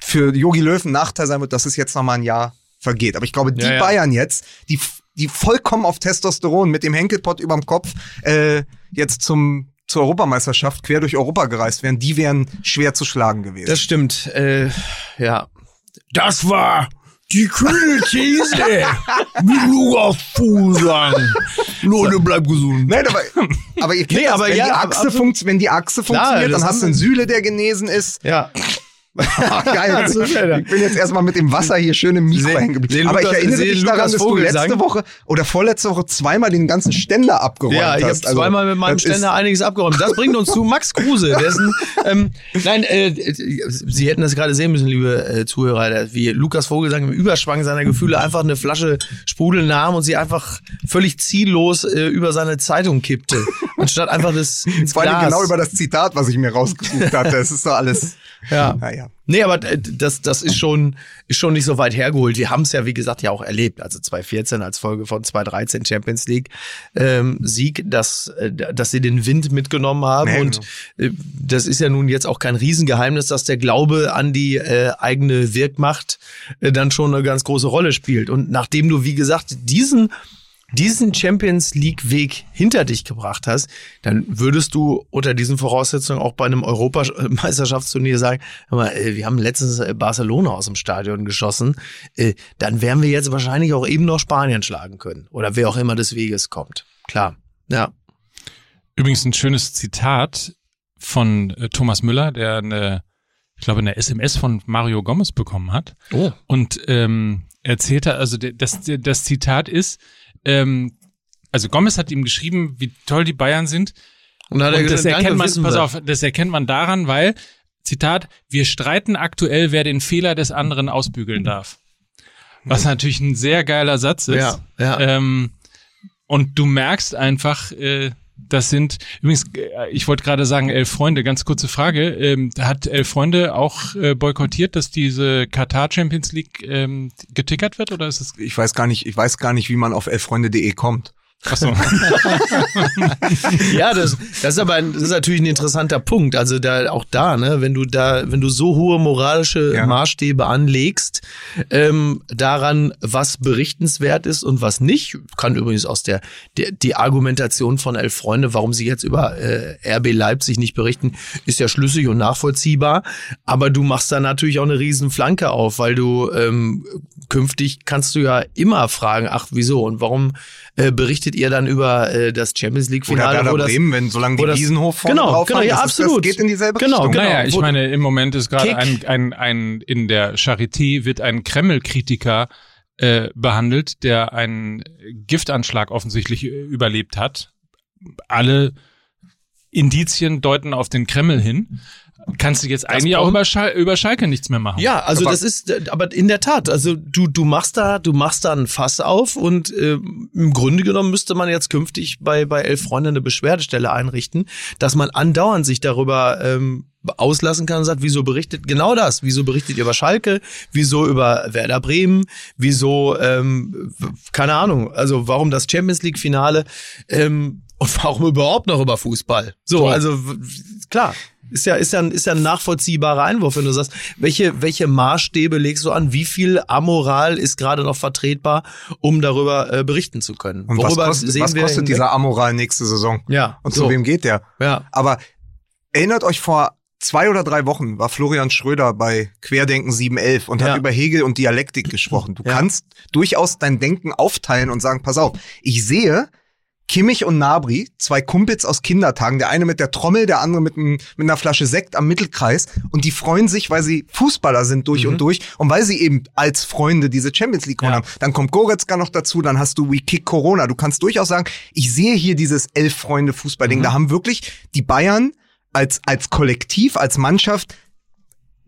für Jogi Löw ein Nachteil sein wird, dass es jetzt noch mal ein Jahr vergeht. Aber ich glaube, die Ja, ja. Bayern jetzt, die, die vollkommen auf Testosteron mit dem Henkelpott überm Kopf äh, jetzt zum zur Europameisterschaft quer durch Europa gereist wären, die wären schwer zu schlagen gewesen. Das stimmt. Äh, ja. Das war die These. Mit Lukas Fusan. Leute, bleib gesund. Nein, aber, aber ihr kennt Nee, das, aber wenn, ja, die aber Achse funkt, wenn die Achse Klar, funktioniert, das dann hast du einen Süle, der genesen ist. Ja. Geil. Ich bin jetzt erstmal mit dem Wasser hier schön im Mikro hängen geblieben. Aber ich erinnere seh Lukas daran, dass du Vogelsang. letzte Woche oder vorletzte Woche zweimal den ganzen Ständer abgeräumt Ja, ich habe hast. Also, zweimal mit meinem Ständer einiges abgeräumt. Das bringt uns zu Max Kruse. Dessen, ähm, nein, äh, Sie hätten das gerade sehen müssen, liebe äh, Zuhörer, wie Lukas Vogelsang im Überschwang seiner Gefühle einfach eine Flasche Sprudel nahm und sie einfach völlig ziellos äh, über seine Zeitung kippte, anstatt einfach das ins Vor allem genau über das Zitat, was ich mir rausgesucht hatte. Es ist doch alles. Ja. Naja. Nee, aber äh, das, das ist schon, ist schon nicht so weit hergeholt. Wir haben es ja, wie gesagt, ja auch erlebt. Also 2014 als Folge von 2013 Champions League ähm, Sieg, dass, äh, dass sie den Wind mitgenommen haben. Nee, und äh, das ist ja nun jetzt auch kein Riesengeheimnis, dass der Glaube an die äh, eigene Wirkmacht äh, dann schon eine ganz große Rolle spielt. Und nachdem du, wie gesagt, diesen diesen Champions League Weg hinter dich gebracht hast, dann würdest du unter diesen Voraussetzungen auch bei einem Europameisterschaftsturnier sagen, hör mal, äh, wir haben letztens äh, Barcelona aus dem Stadion geschossen, äh, dann werden wir jetzt wahrscheinlich auch eben noch Spanien schlagen können oder wer auch immer des Weges kommt. Klar. Ja. Übrigens ein schönes Zitat von Thomas Müller, der eine, ich glaube, eine SMS von Mario Gomez bekommen hat. Oh. Und ähm, erzählte, also das, das Zitat ist, ähm, also Gomez hat ihm geschrieben, wie toll die Bayern sind. Und, hat er Und das gesagt, erkennt danke, man, pass wir. auf, das erkennt man daran, weil, Zitat, wir streiten aktuell, wer den Fehler des anderen ausbügeln darf. Was natürlich ein sehr geiler Satz ist. Ja, ja. Ähm, und du merkst einfach, äh, das sind, übrigens, äh, ich wollte gerade sagen, elf Freunde, ganz kurze Frage. Ähm, hat elf Freunde auch äh, boykottiert, dass diese Katar Champions League ähm, getickert wird oder ist es Ich weiß gar nicht, ich weiß gar nicht, wie man auf elffreunde.de kommt. Ach so. ja, das, das ist aber ein, das ist natürlich ein interessanter Punkt. Also da auch da, ne, wenn du da, wenn du so hohe moralische Ja. Maßstäbe anlegst, ähm, daran, was berichtenswert ist und was nicht, kann übrigens aus der, der die Argumentation von Elf Freunde, warum sie jetzt über äh, RB Leipzig nicht berichten, ist ja schlüssig und nachvollziehbar. Aber du machst da natürlich auch eine riesen Flanke auf, weil du ähm, künftig kannst du ja immer fragen, ach wieso und warum äh, berichtet ihr dann über äh, das Champions League Oder Finale, Werder wo das Bremen, wenn solange die das- Wiesenhof vorne Genau, drauf genau, haben, ja, das ist- absolut. Das geht in dieselbe Genau, Richtung. genau. Naja, ich meine, im Moment ist gerade ein, ein, ein, in der Charité wird ein Kreml-Kritiker äh, behandelt, der einen Giftanschlag offensichtlich äh, überlebt hat. Alle Indizien deuten auf den Kreml hin. Kannst du jetzt eigentlich auch über, Schal über Schalke nichts mehr machen. Ja, also Aber- das ist, aber in der Tat, also du du machst da, du machst da ein Fass auf und äh, im Grunde genommen müsste man jetzt künftig bei bei elf Freunde eine Beschwerdestelle einrichten, dass man andauernd sich darüber ähm, auslassen kann und sagt, wieso berichtet genau das? Wieso berichtet ihr über Schalke? Wieso über Werder Bremen? Wieso ähm, keine Ahnung? Also warum das Champions League Finale? Ähm, und warum überhaupt noch über Fußball? So, So. also klar. Ist ja, ist ja, ein- ist ja ein nachvollziehbarer Einwurf, wenn du sagst, welche, welche Maßstäbe legst du an? Wie viel Amoral ist gerade noch vertretbar, um darüber äh, berichten zu können? Und was kostet, was kostet hinweg? dieser Amoral nächste Saison? Ja, Und so. zu wem geht der? Ja, Aber erinnert euch vor zwei oder drei Wochen war Florian Schröder bei Querdenken 711 und Ja. hat über Hegel und Dialektik gesprochen. Du Ja. kannst durchaus dein Denken aufteilen und sagen, pass auf, ich sehe Kimmich und Nabri, zwei Kumpels aus Kindertagen, der eine mit der Trommel, der andere mit, einem, mit einer Flasche Sekt am Mittelkreis und die freuen sich, weil sie Fußballer sind durch Mhm. und durch und weil sie eben als Freunde diese Champions League gewonnen Ja. haben. Dann kommt Goretzka noch dazu, dann hast du We Kick Corona. Du kannst durchaus sagen, ich sehe hier dieses elf Freunde Fußballding. Mhm. Da haben wirklich die Bayern als, als Kollektiv, als Mannschaft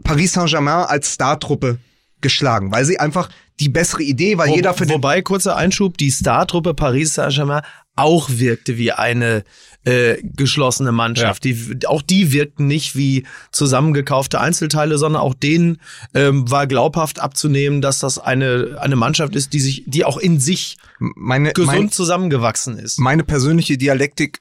Paris Saint-Germain als Startruppe geschlagen, weil sie einfach die bessere Idee war, Wo, jeder für den wobei, kurzer Einschub, die Startruppe Paris Saint-Germain auch wirkte wie eine äh, geschlossene Mannschaft. Die, auch die wirkten nicht wie zusammengekaufte Einzelteile, sondern auch denen ähm, war glaubhaft abzunehmen, dass das eine, eine Mannschaft ist, die sich, die auch in sich meine, gesund mein, zusammengewachsen ist. meine persönliche Dialektik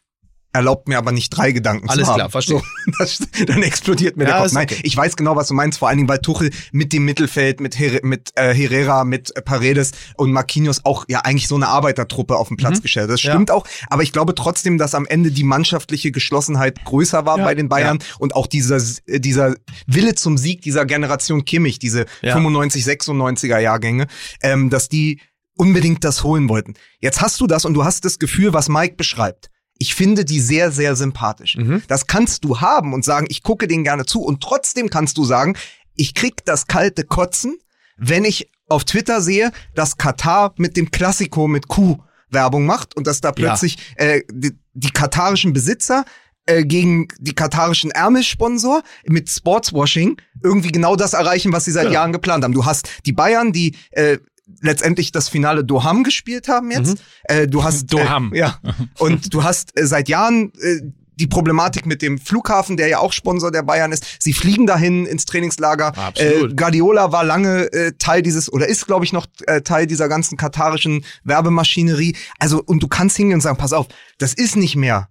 erlaubt mir aber nicht drei Gedanken Alles zu haben. klar, verstehe. So, das, dann explodiert mir Ja, der Kopf. Nein, okay. ich weiß genau, was du meinst, vor allen Dingen, weil Tuchel mit dem Mittelfeld, mit, Her mit äh, Herrera, mit äh, Paredes und Marquinhos auch ja eigentlich so eine Arbeitertruppe auf den Platz gestellt. hat. Das Mhm. Ja. stimmt auch, aber ich glaube trotzdem, dass am Ende die mannschaftliche Geschlossenheit größer war Ja, bei den Bayern und auch dieser, äh, dieser Wille zum Sieg dieser Generation Kimmich, diese Ja. 95, 96er Jahrgänge, ähm, dass die unbedingt das holen wollten. Jetzt hast du das und du hast das Gefühl, was Mike beschreibt. Ich finde die sehr, sehr sympathisch. Mhm. Das kannst du haben und sagen, ich gucke denen gerne zu. Und trotzdem kannst du sagen, ich krieg das kalte Kotzen, wenn ich auf Twitter sehe, dass Katar mit dem Klassiko mit Q Werbung macht und dass da plötzlich äh, die, die katarischen Besitzer äh, gegen die katarischen Ärmelsponsor mit Sportswashing irgendwie genau das erreichen, was sie seit Genau. Jahren geplant haben. Du hast die Bayern, die äh, letztendlich das Finale Doham gespielt haben jetzt. Äh, du hast Doham. Äh, ja. Und du hast äh, seit Jahren äh, die Problematik mit dem Flughafen, der ja auch Sponsor der Bayern ist. Sie fliegen dahin ins Trainingslager. Absolut. Äh, Guardiola war lange äh, Teil dieses oder ist, glaube ich, noch äh, Teil dieser ganzen katarischen Werbemaschinerie. Also und du kannst hingehen und sagen, pass auf, das ist nicht mehr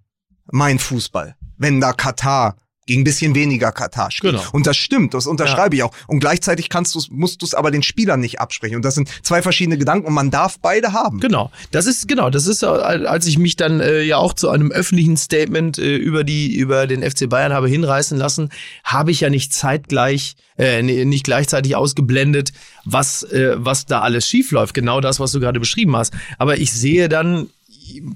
mein Fußball, wenn da Katar gegen ein bisschen weniger Katar spielt. Genau. Und das stimmt, das unterschreibe ich auch. Und gleichzeitig kannst du's, musst du es aber den Spielern nicht absprechen. Und das sind zwei verschiedene Gedanken und man darf beide haben. Genau, das ist genau, das ist, äh, als ich mich dann äh, ja auch zu einem öffentlichen Statement äh, über die über den FC Bayern habe hinreißen lassen, habe ich ja nicht zeitgleich äh, nicht gleichzeitig ausgeblendet, was äh, was da alles schief läuft. Genau das, was du gerade beschrieben hast. Aber ich sehe dann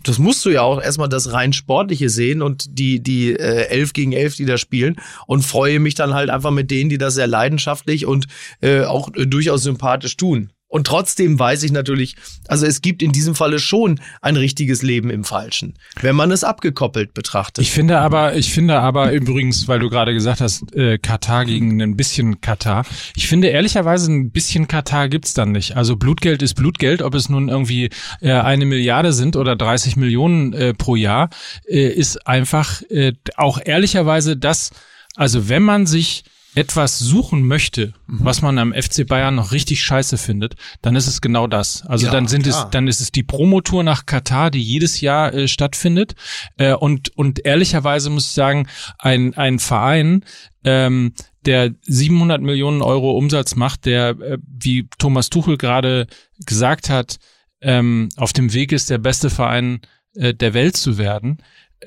das musst du ja auch erstmal das rein sportliche sehen und die die äh, elf gegen elf, die da spielen und freue mich dann halt einfach mit denen, die das sehr leidenschaftlich und äh, auch äh, durchaus sympathisch tun. Und trotzdem weiß ich natürlich, also es gibt in diesem Falle schon ein richtiges Leben im Falschen, wenn man es abgekoppelt betrachtet. Ich finde aber, ich finde aber übrigens, weil du gerade gesagt hast, äh, Katar gegen ein bisschen Katar. Ich finde ehrlicherweise ein bisschen Katar gibt's dann nicht. Also Blutgeld ist Blutgeld, ob es nun irgendwie äh, eine Milliarde sind oder 30 Millionen äh, pro Jahr, äh, ist einfach äh, auch ehrlicherweise das. Also wenn man sich etwas suchen möchte, was man am FC Bayern noch richtig scheiße findet, dann ist es genau das. Also Ja, dann sind klar. es, dann ist es die Promotour nach Katar, die jedes Jahr äh, stattfindet. Äh, und und ehrlicherweise muss ich sagen, ein ein Verein, ähm, der 700 Millionen Euro Umsatz macht, der äh, wie Thomas Tuchel gerade gesagt hat, ähm, auf dem Weg ist, der beste Verein äh, der Welt zu werden,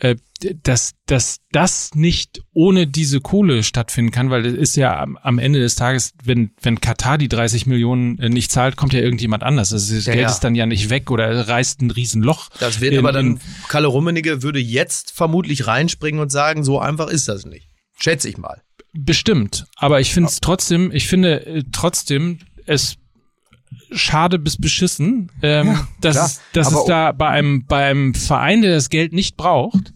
äh, dass, dass das nicht ohne diese Kohle stattfinden kann, weil es ist ja am, am Ende des Tages, wenn, wenn Katar die 30 Millionen äh, nicht zahlt, kommt ja irgendjemand anders. Also das Ja, Geld ja. ist dann ja nicht weg oder reißt ein Riesenloch. Das wird in- aber dann, Kalle Rummenigge würde jetzt vermutlich reinspringen und sagen, so einfach ist das nicht. Schätze ich mal. Bestimmt. Aber ich finde es trotzdem, ich finde äh, trotzdem es schade bis beschissen, ähm, dass, klar. es, dass Aber es da bei einem, bei einem Verein, der das Geld nicht braucht,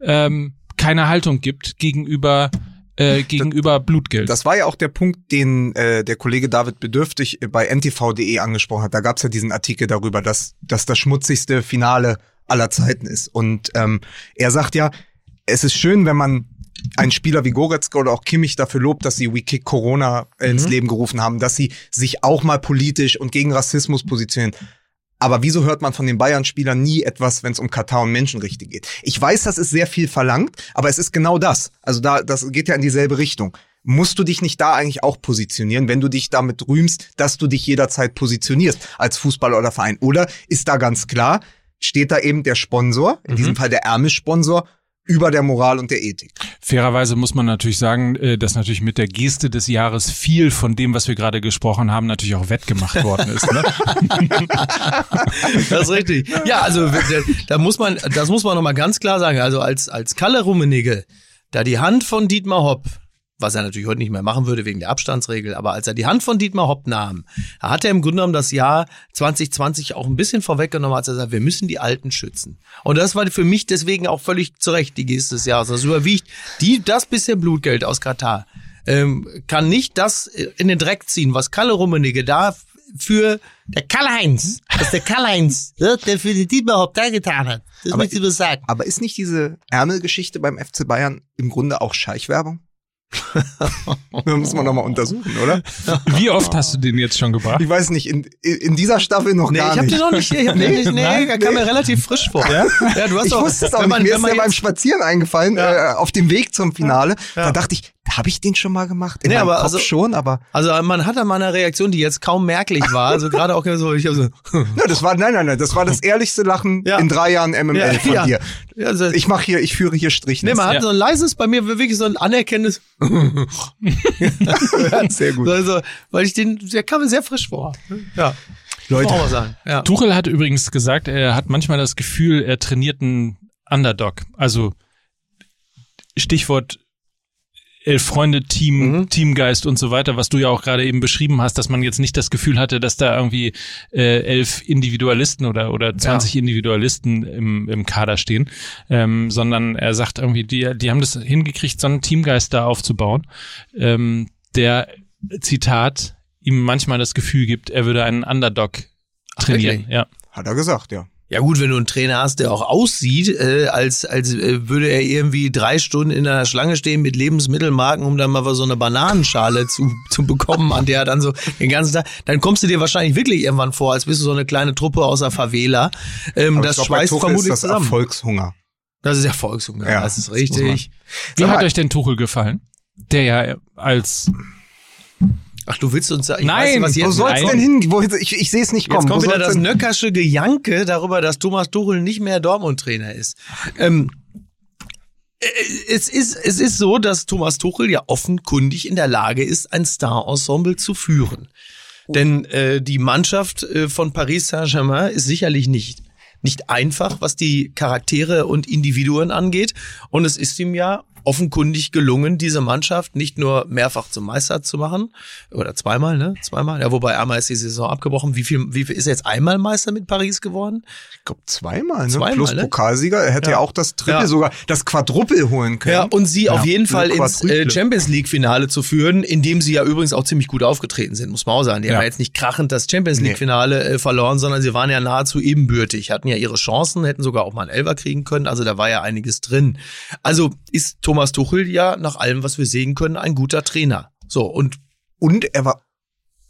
ähm, keine Haltung gibt gegenüber, äh, gegenüber Blutgeld. Das war ja auch der Punkt, den äh, der Kollege David Bedürftig bei ntv.de angesprochen hat. Da gab es ja diesen Artikel darüber, dass, dass das schmutzigste Finale aller Zeiten ist. Und ähm, er sagt ja, es ist schön, wenn man einen Spieler wie Goretzka oder auch Kimmich dafür lobt, dass sie We Kick Corona äh, ins Leben gerufen haben, dass sie sich auch mal politisch und gegen Rassismus positionieren. Aber wieso hört man von den Bayern-Spielern nie etwas, wenn es um Katar und Menschenrechte geht? Ich weiß, das ist sehr viel verlangt, aber es ist genau das. Also da, das geht ja in dieselbe Richtung. Musst du dich nicht da eigentlich auch positionieren, wenn du dich damit rühmst, dass du dich jederzeit positionierst als Fußballer oder Verein? Oder ist da ganz klar, steht da eben der Sponsor, in diesem Fall der Ärmelsponsor, über der Moral und der Ethik? Fairerweise muss man natürlich sagen, äh, dass natürlich mit der Geste des Jahres viel von dem, was wir gerade gesprochen haben, natürlich auch wettgemacht worden ist. Ne? Das ist richtig. Ja, also da, da muss man, das muss man nochmal ganz klar sagen. Also als, als Kalle Rummenigge da die Hand von Dietmar Hopp, was er natürlich heute nicht mehr machen würde wegen der Abstandsregel, aber als er die Hand von Dietmar Hopp nahm, hat er im Grunde genommen das Jahr 2020 auch ein bisschen vorweggenommen, als er sagt, wir müssen die Alten schützen. Und das war für mich deswegen auch völlig zu Recht die Geste des Jahres. Das überwiegt die, das bisschen Blutgeld aus Katar. Ähm, kann nicht das in den Dreck ziehen, was Kalle Rummenigge da für der Karl-Heinz, das ist der Karl-Heinz, ja, der für die Dietmar Hopp da getan hat. Das Aber möchte ich nur sagen. Aber ist nicht diese Ärmelgeschichte beim FC Bayern im Grunde auch Scheichwerbung? das muss man noch mal untersuchen, oder? Wie oft hast du den jetzt schon gebracht? Ich weiß nicht, in, in dieser Staffel noch Nee, gar ich hab nicht. den noch nicht, ich hab den nicht, nee, Nein? er kam mir relativ frisch vor. Ja, du hast ich doch, wusste es auch wenn nicht. man, Mir ist man der beim Spazieren eingefallen, Ja. äh, auf dem Weg zum Finale. Ja. Da dachte ich, habe ich den schon mal gemacht? In Nee, aber Kopf also- schon, aber also man hat an meiner Reaktion, die jetzt kaum merklich war, also gerade auch so, ich hab so, ne, das war nein, nein, nein, das war das ehrlichste Lachen Ja. in drei Jahren MML Ja, von ja. dir. Ja, also, Ich mache hier, ich führe hier Striche. nee, man hat Ja. so ein leises, bei mir wirklich so ein anerkennendes, sehr gut. also, weil ich den, der kam mir sehr frisch vor. Ja, Leute, muss man mal sagen. Ja. Tuchel hat übrigens gesagt, er hat manchmal das Gefühl, er trainiert einen Underdog. Also Stichwort Elf Freunde, Team, Mhm. Teamgeist und so weiter, was du ja auch gerade eben beschrieben hast, dass man jetzt nicht das Gefühl hatte, dass da irgendwie äh, elf Individualisten oder oder 20 Individualisten im, im Kader stehen, ähm, sondern er sagt irgendwie, die, die haben das hingekriegt, so einen Teamgeist da aufzubauen, ähm, der Zitat ihm manchmal das Gefühl gibt, er würde einen Underdog trainieren. wirklich? ja. hat er gesagt, ja. Ja gut, wenn du einen Trainer hast, der auch aussieht, äh, als, als äh, würde er irgendwie drei Stunden in einer Schlange stehen mit Lebensmittelmarken, um dann mal so eine Bananenschale zu, zu bekommen, an der er dann so den ganzen Tag, dann kommst du dir wahrscheinlich wirklich irgendwann vor, als bist du so eine kleine Truppe aus der Favela. Ähm, das glaub, schweißt vermutlich ist das zusammen. Erfolgshunger. Das ist Erfolgshunger, Ja, das ist richtig. Wie hat euch denn Tuchel gefallen? Der ja als Ach, du willst uns sagen, ich Nein, weiß, nicht, Wo was soll's jetzt denn hin? Wo, ich ich sehe es nicht kommen. Jetzt kommt Wo wieder das Nöckersche Gejanke darüber, dass Thomas Tuchel nicht mehr Dortmund-Trainer ist. Ähm, äh, es ist, es ist so, dass Thomas Tuchel ja offenkundig in der Lage ist, ein Star-Ensemble zu führen. Denn äh, die Mannschaft äh, von Paris Saint-Germain ist sicherlich nicht, nicht einfach, was die Charaktere und Individuen angeht. Und es ist ihm ja offenkundig gelungen, diese Mannschaft nicht nur mehrfach zum Meister zu machen, oder zweimal, ne? Zweimal. Ja, wobei einmal ist die Saison abgebrochen. Wie viel, wie viel ist er jetzt einmal Meister mit Paris geworden? Ich glaube zweimal, ne? Zweimal, Plus ne? Pokalsieger. Er hätte ja, Ja. auch das Triple, Ja. sogar das Quadruple holen können. Ja, und sie auf jeden Fall ins äh. Champions League Finale zu führen, in dem sie ja übrigens auch ziemlich gut aufgetreten sind, muss man auch sagen. Die Ja. haben ja jetzt nicht krachend das Champions League Finale äh, verloren, sondern sie waren ja nahezu ebenbürtig, hatten ja ihre Chancen, hätten sogar auch mal einen Elfer kriegen können, also da war ja einiges drin. Also ist Thomas Thomas Tuchel ja nach allem, was wir sehen können, ein guter Trainer. So, und Und er war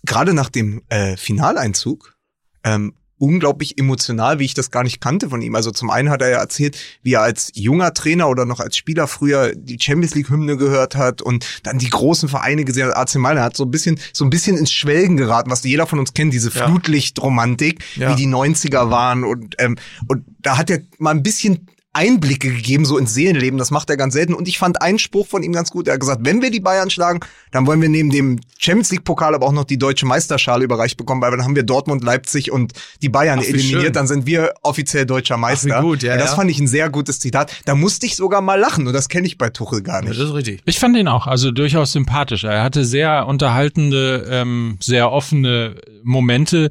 gerade nach dem äh, Finaleinzug ähm, unglaublich emotional, wie ich das gar nicht kannte von ihm. Also zum einen hat er ja erzählt, wie er als junger Trainer oder noch als Spieler früher die Champions League Hymne gehört hat und dann die großen Vereine gesehen hat. AC Mailand hat so ein bisschen so ein bisschen ins Schwelgen geraten, was jeder von uns kennt, diese Ja. Flutlichtromantik, Ja. wie die 90er waren und ähm, und da hat er mal ein bisschen Einblicke gegeben, so ins Seelenleben. Das macht er ganz selten. Und ich fand einen Spruch von ihm ganz gut. Er hat gesagt, wenn wir die Bayern schlagen, dann wollen wir neben dem Champions League Pokal aber auch noch die deutsche Meisterschale überreicht bekommen, weil dann haben wir Dortmund, Leipzig und die Bayern Ach, eliminiert. schön. Dann sind wir offiziell deutscher Meister. gut, ja, das ja. fand ich ein sehr gutes Zitat. Da musste ich sogar mal lachen. Und das kenne ich bei Tuchel gar das nicht. ist richtig. Ich fand ihn auch, also durchaus sympathisch. Er hatte sehr unterhaltende, ähm, sehr offene Momente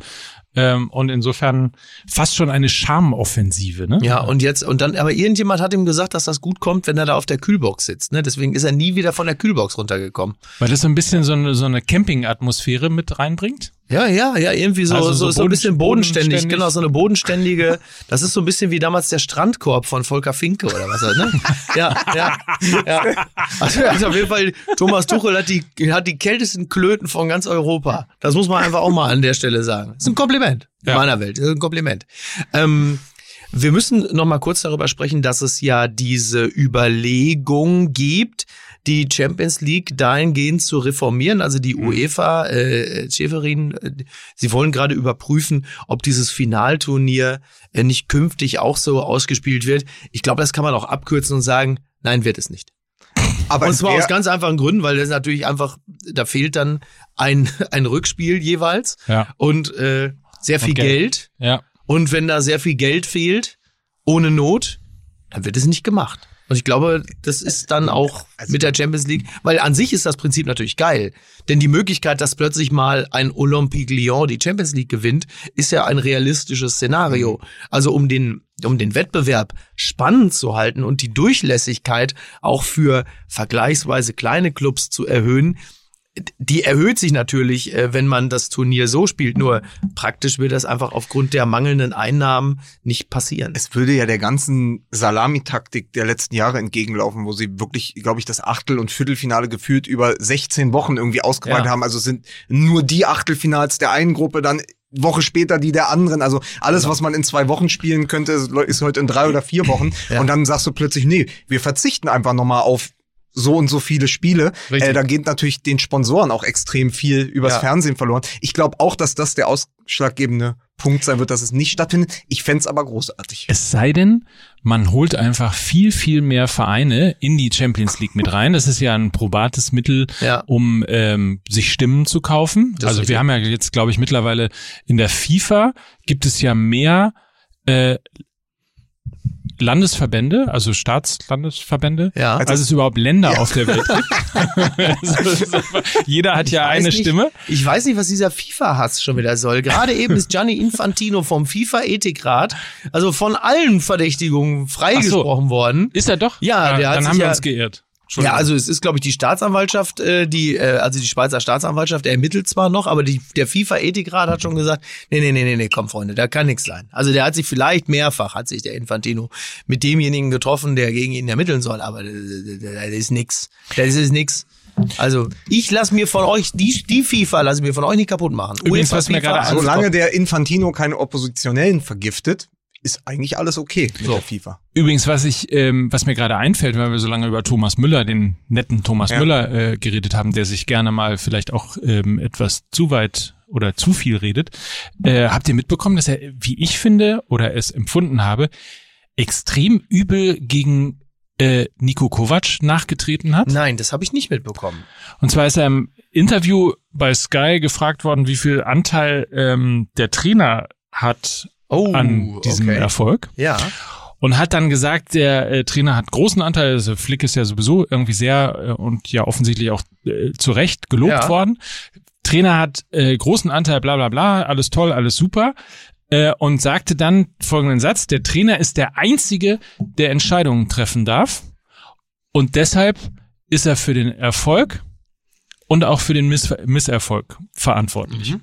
ähm, und insofern fast schon eine Charmoffensive. Ne? Ja, und jetzt, und dann, aber irgendjemand hat ihm gesagt, dass das gut kommt, wenn er da auf der Kühlbox sitzt, ne? Deswegen ist er nie wieder von der Kühlbox runtergekommen. Weil das so ein bisschen so eine, so eine Camping-Atmosphäre mit reinbringt. Ja, ja, ja, irgendwie so, Also so, so ein bisschen boden- bodenständig, bodenständig. genau, so eine bodenständige, das ist so ein bisschen wie damals der Strandkorb von Volker Finke oder was, ne? ja, ja, ja. Also, also auf jeden Fall, Thomas Tuchel hat die, hat die kältesten Klöten von ganz Europa. Das muss man einfach auch mal an der Stelle sagen. Das ist ein Kompliment in Ja. meiner Welt, das ist ein Kompliment. Ähm, wir müssen noch mal kurz darüber sprechen, dass es ja diese Überlegung gibt, die Champions League dahingehend zu reformieren. Also die UEFA, äh, Schäferin, äh, sie wollen gerade überprüfen, ob dieses Finalturnier äh, nicht künftig auch so ausgespielt wird. Ich glaube, das kann man auch abkürzen und sagen, nein, wird es nicht. Aber Und zwar aus ganz einfachen Gründen, weil das natürlich einfach, da fehlt dann ein, ein Rückspiel jeweils Ja. und äh, sehr viel Geld. Geld. Ja. Und wenn da sehr viel Geld fehlt, ohne Not, dann wird es nicht gemacht. Und ich glaube, das ist dann auch Also- mit der Champions League, weil an sich ist das Prinzip natürlich geil. Denn die Möglichkeit, dass plötzlich mal ein Olympique Lyon die Champions League gewinnt, ist ja ein realistisches Szenario. Also um den, um den Wettbewerb spannend zu halten und die Durchlässigkeit auch für vergleichsweise kleine Clubs zu erhöhen, die erhöht sich natürlich, äh, wenn man das Turnier so spielt. Nur praktisch wird das einfach aufgrund der mangelnden Einnahmen nicht passieren. es würde ja der ganzen Salamitaktik der letzten Jahre entgegenlaufen, wo sie wirklich, glaube ich, das Achtel- und Viertelfinale gefühlt über 16 Wochen irgendwie ausgeweitet Ja. haben. Also sind nur die Achtelfinals der einen Gruppe, dann Woche später die der anderen. Also alles, Genau. was man in zwei Wochen spielen könnte, ist heute in drei oder vier Wochen. Ja. Und dann sagst du plötzlich, nee, wir verzichten einfach nochmal auf so und so viele Spiele. Richtig. Äh, da geht natürlich den Sponsoren auch extrem viel übers Ja. Fernsehen verloren. Ich glaube auch, dass das der ausschlaggebende Punkt sein wird, dass es nicht stattfindet. Ich fänd's aber großartig. Es sei denn, man holt einfach viel, viel mehr Vereine in die Champions League mit rein. Das ist ja ein probates Mittel, Ja. um ähm, sich Stimmen zu kaufen. Das also richtig. wir haben ja jetzt, glaube ich, mittlerweile in der FIFA gibt es ja mehr äh, Landesverbände, also Staatslandesverbände, Ja. als es überhaupt Länder auf der Welt gibt. also, jeder hat ja weiß eine nicht, Stimme. Ich weiß nicht, was dieser FIFA-Hass schon wieder soll. Gerade eben ist Gianni Infantino vom FIFA-Ethikrat, also von allen Verdächtigungen freigesprochen worden. Ist er doch? Ja, der hat dann sich haben wir ja- uns geirrt. Ja, also es ist, glaube ich, die Staatsanwaltschaft, äh, die, äh, also die Schweizer Staatsanwaltschaft ermittelt zwar noch, aber die, der FIFA-Ethikrat hat schon gesagt, nee, nee, nee, nee, nee, komm, Freunde, da kann nichts sein. Also der hat sich vielleicht mehrfach, hat sich der Infantino mit demjenigen getroffen, der gegen ihn ermitteln soll, aber das, das ist nix. Das ist nix. Also ich lasse mir von euch, die, die FIFA lasse ich mir von euch nicht kaputt machen. Übrigens, UEFA, was mir FIFA, gerade Solange der Infantino keine Oppositionellen vergiftet, ist eigentlich alles okay mit der FIFA. Übrigens, was ich, ähm, was mir gerade einfällt, weil wir so lange über Thomas Müller, den netten Thomas Ja. Müller, äh, geredet haben, der sich gerne mal vielleicht auch ähm, etwas zu weit oder zu viel redet. Äh, habt ihr mitbekommen, dass er, wie ich finde oder es empfunden habe, extrem übel gegen äh, Nico Kovac nachgetreten hat? Nein, das habe ich nicht mitbekommen. Und zwar ist er im Interview bei Sky gefragt worden, wie viel Anteil ähm, der Trainer hat Oh, an diesem okay. Erfolg. Ja. und hat dann gesagt, der äh, Trainer hat großen Anteil, also Flick ist ja sowieso irgendwie sehr äh, und ja offensichtlich auch äh, zu Recht gelobt Ja. worden. Trainer hat äh, großen Anteil, bla bla bla, alles toll, alles super. Äh, und sagte dann folgenden Satz, der Trainer ist der Einzige, der Entscheidungen treffen darf. Und deshalb ist er für den Erfolg und auch für den Miss Misserfolg verantwortlich.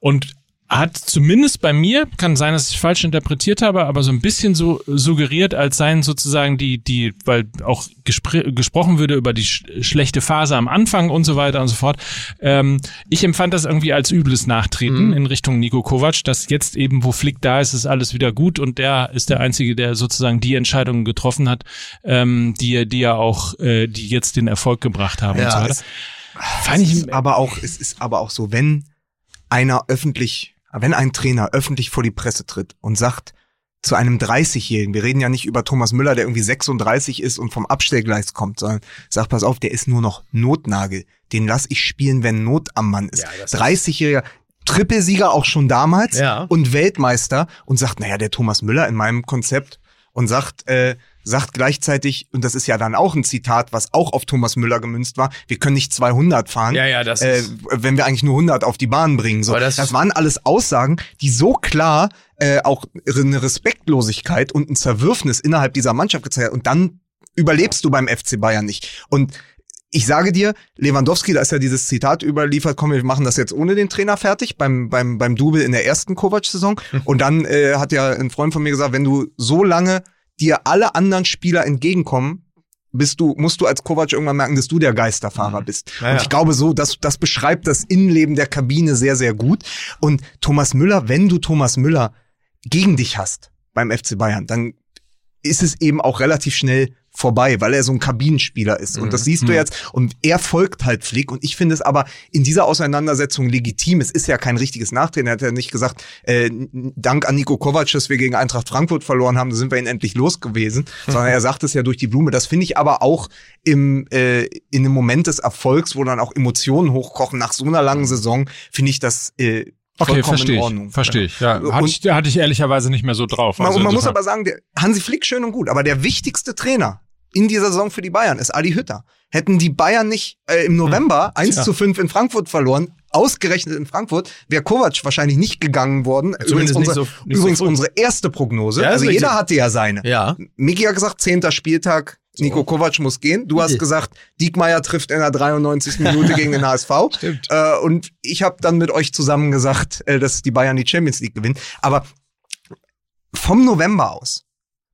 Und hat zumindest bei mir, kann sein, dass ich falsch interpretiert habe, aber so ein bisschen so suggeriert, als seien sozusagen die, die, weil auch gespr gesprochen würde über die sch schlechte Phase am Anfang und so weiter und so fort. Ähm, ich empfand das irgendwie als übles Nachtreten Mhm. in Richtung Nico Kovac, dass jetzt eben, wo Flick da ist, ist alles wieder gut und der ist der Einzige, der sozusagen die Entscheidungen getroffen hat, ähm, die, die ja auch, äh, die jetzt den Erfolg gebracht haben und Ja, so weiter. es- Fand ich, ist aber auch, es ist aber auch so, wenn einer öffentlich, wenn ein Trainer öffentlich vor die Presse tritt und sagt zu einem 30-Jährigen, wir reden ja nicht über Thomas Müller, der irgendwie 36 ist und vom Abstellgleis kommt, sondern sagt, pass auf, der ist nur noch Notnagel. Den lass ich spielen, wenn Not am Mann ist. Ja, das ist- 30-Jähriger, Trippelsieger auch schon damals Ja. und Weltmeister und sagt, naja, der Thomas Müller in meinem Konzept und sagt, äh, sagt gleichzeitig, und das ist ja dann auch ein Zitat, was auch auf Thomas Müller gemünzt war, wir können nicht 200 fahren, Ja, ja, das äh, wenn wir eigentlich nur 100 auf die Bahn bringen. So. Das, das- waren alles Aussagen, die so klar äh, auch eine Respektlosigkeit und ein Zerwürfnis innerhalb dieser Mannschaft gezeigt hat. Und dann überlebst du beim FC Bayern nicht. Und ich sage dir, Lewandowski, da ist ja dieses Zitat überliefert, komm, wir machen das jetzt ohne den Trainer fertig, beim, beim, beim Double in der ersten Kovac-Saison. Und dann äh, hat ja ein Freund von mir gesagt, wenn du so lange dir alle anderen Spieler entgegenkommen, bist du, musst du als Kovac irgendwann merken, dass du der Geisterfahrer bist. Ja, Und ich glaube so, das, das beschreibt das Innenleben der Kabine sehr, sehr gut. Und Thomas Müller, wenn du Thomas Müller gegen dich hast beim FC Bayern, dann ist es eben auch relativ schnell vorbei, weil er so ein Kabinenspieler ist. Und das siehst du jetzt. Und er folgt halt Flick. Und ich finde es aber in dieser Auseinandersetzung legitim. Es ist ja kein richtiges Nachtreten. Er hat ja nicht gesagt, äh, dank an Nico Kovac, dass wir gegen Eintracht Frankfurt verloren haben, da sind wir ihn endlich los gewesen. Sondern er sagt es ja durch die Blume. Das finde ich aber auch im, äh, in einem Moment des Erfolgs, wo dann auch Emotionen hochkochen, nach so einer langen Saison, finde ich das äh, okay, vollkommen verstehe in ich, Ordnung. verstehe ich, ja. Und- Hatte ich, hatte ich ehrlicherweise nicht mehr so drauf. Man, Also man muss insofern- aber sagen, der Hansi Flick schön und gut, aber der wichtigste Trainer in dieser Saison für die Bayern ist Adi Hütter. Hätten die Bayern nicht äh, im November 1 Tja. zu 5 in Frankfurt verloren, ausgerechnet in Frankfurt, wäre Kovac wahrscheinlich nicht gegangen worden. Übrigens, Zumindest nicht unsere, so- so übrigens früh. unsere erste Prognose. Ja, also jeder hatte ja seine. Ja. Miki hat gesagt, zehnter Spieltag, Nico Kovac muss gehen. Du hast Ja. gesagt, Diekmeyer trifft in der 93. Minute gegen den HSV. Stimmt. Äh, und ich habe dann mit euch zusammen gesagt, äh, dass die Bayern die Champions League gewinnen. Aber vom November aus,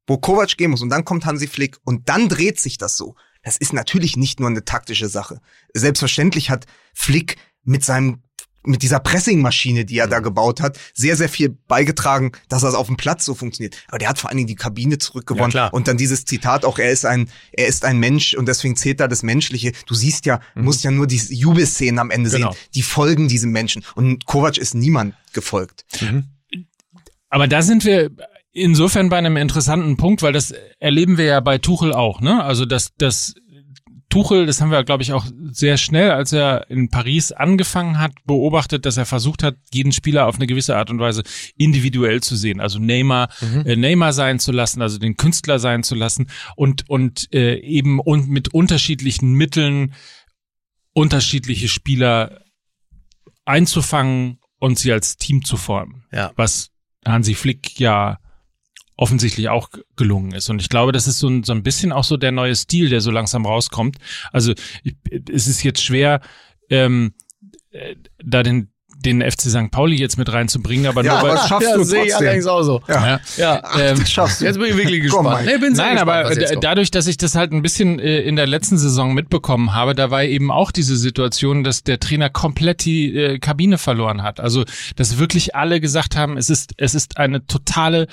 wo Kovac gehen muss und dann kommt Hansi Flick und dann dreht sich das so. Das ist natürlich nicht nur eine taktische Sache. Selbstverständlich hat Flick mit seinem mit dieser Pressingmaschine, die er da gebaut hat, sehr, sehr viel beigetragen, dass das auf dem Platz so funktioniert. Aber der hat vor allen Dingen die Kabine zurückgewonnen. Ja, und dann dieses Zitat auch, er ist ein, er ist ein Mensch und deswegen zählt da das Menschliche. Du siehst ja, musst ja nur die Jubelszenen am Ende Genau. sehen. Die folgen diesem Menschen. Und Kovac ist niemand gefolgt. Aber da sind wir insofern bei einem interessanten Punkt, weil das erleben wir ja bei Tuchel auch, ne? Also das, das Tuchel, das haben wir, glaube ich, auch sehr schnell, als er in Paris angefangen hat, beobachtet, dass er versucht hat, jeden Spieler auf eine gewisse Art und Weise individuell zu sehen. Also Neymar, äh, Neymar sein zu lassen, also den Künstler sein zu lassen und, und äh, eben und mit unterschiedlichen Mitteln unterschiedliche Spieler einzufangen und sie als Team zu formen Ja. was Hansi Flick ja offensichtlich auch gelungen ist. Und ich glaube, das ist so ein, so ein bisschen auch so der neue Stil, der so langsam rauskommt. Also ich, es ist jetzt schwer, ähm, äh, da den, den FC St. Pauli jetzt mit reinzubringen, aber Ja, nur weil, das schaffst ja, du sehe ich trotzdem. allerdings auch so. ja. Ja, Ach, ähm, das schaffst du. jetzt bin ich wirklich gespannt. Nee, bin sehr Nein, gespannt, aber dadurch, dass ich das halt ein bisschen äh, in der letzten Saison mitbekommen habe, da war eben auch diese Situation, dass der Trainer komplett die äh, Kabine verloren hat. Also, dass wirklich alle gesagt haben, es ist, es ist eine totale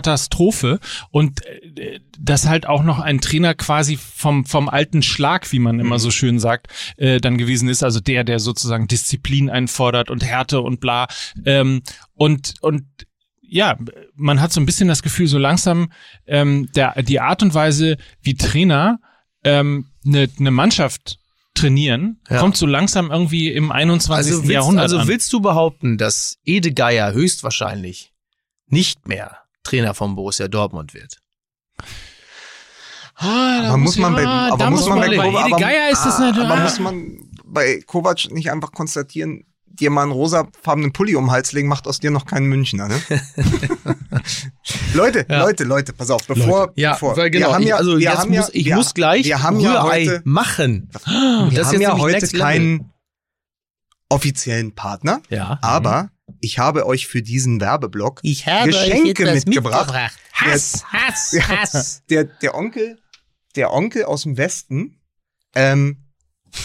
Katastrophe und äh, dass halt auch noch ein Trainer quasi vom, vom alten Schlag, wie man immer so schön sagt, äh, dann gewesen ist. Also der, der sozusagen Disziplin einfordert und Härte und bla. Ähm, und, und ja, man hat so ein bisschen das Gefühl, so langsam ähm, der, die Art und Weise, wie Trainer ähm, eine ne Mannschaft trainieren, Ja. kommt so langsam irgendwie im 21. Also willst, Jahrhundert also an. willst du behaupten, dass Ede Geier höchstwahrscheinlich nicht mehr Trainer von Borussia Dortmund wird? Ah, da Aber muss man bei, ja, aber da muss man bei, bei Kovac, Ede aber, Geier ist das natürlich. aber muss man bei Kovac nicht einfach konstatieren, dir mal einen rosafarbenen Pulli um den Hals legen, macht aus dir noch keinen Münchner, ne? Leute, Ja. Leute, Leute, pass auf, bevor, Ja, bevor weil genau. wir haben ich, ja, also wir haben muss, ja, ich wir, muss gleich wir haben ja heute, machen. wir Das haben ja heute keinen offiziellen Partner, Ja. aber ich habe euch für diesen Werbeblock Ich habe Geschenke mitgebracht. mitgebracht. Hass, Hass, Ja. Hass. Der, der Onkel, der Onkel aus dem Westen, ähm,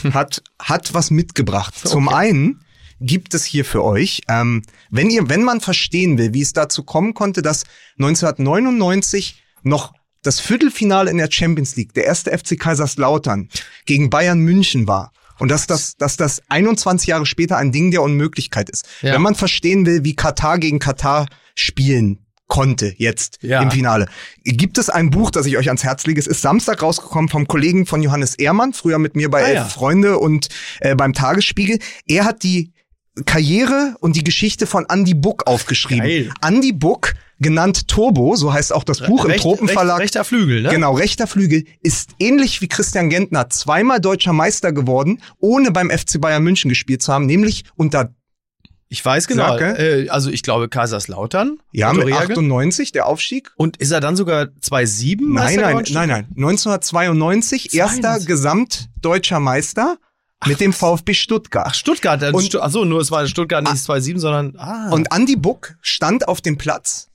hat, hat was mitgebracht. Zum einen gibt es hier für euch, ähm, wenn ihr, wenn man verstehen will, wie es dazu kommen konnte, dass 1999 noch das Viertelfinale in der Champions League, der erste FC Kaiserslautern gegen Bayern München war. Und dass das, dass das 21 Jahre später ein Ding der Unmöglichkeit ist. Ja. Wenn man verstehen will, wie Katar gegen Katar spielen konnte jetzt Ja. im Finale. Gibt es ein Buch, das ich euch ans Herz lege? Es ist Samstag rausgekommen vom Kollegen von Johannes Ehrmann, früher mit mir bei Ah, Elf ja. Freunde und äh, beim Tagesspiegel. Er hat die Karriere und die Geschichte von Andy Buck aufgeschrieben. Geil. Andy Buck, genannt Turbo, so heißt auch das Buch im Recht- Tropenverlag. recht- rechter Flügel, ne? Genau, rechter Flügel ist ähnlich wie Christian Gentner zweimal deutscher Meister geworden, ohne beim FC Bayern München gespielt zu haben, nämlich unter Ich weiß genau. Äh, also ich glaube Kaiserslautern. ja, mit Rehagel. 98 der Aufstieg. Und ist er dann sogar 2-7 Nein, nein, nein, nein. 1992 erster 92. gesamtdeutscher Meister mit dem VfB Stuttgart. Ach, Stuttgart. Und, Stu Ach so, nur es war Stuttgart nicht 2-7, sondern ah. Und Andy Buck stand auf dem Platz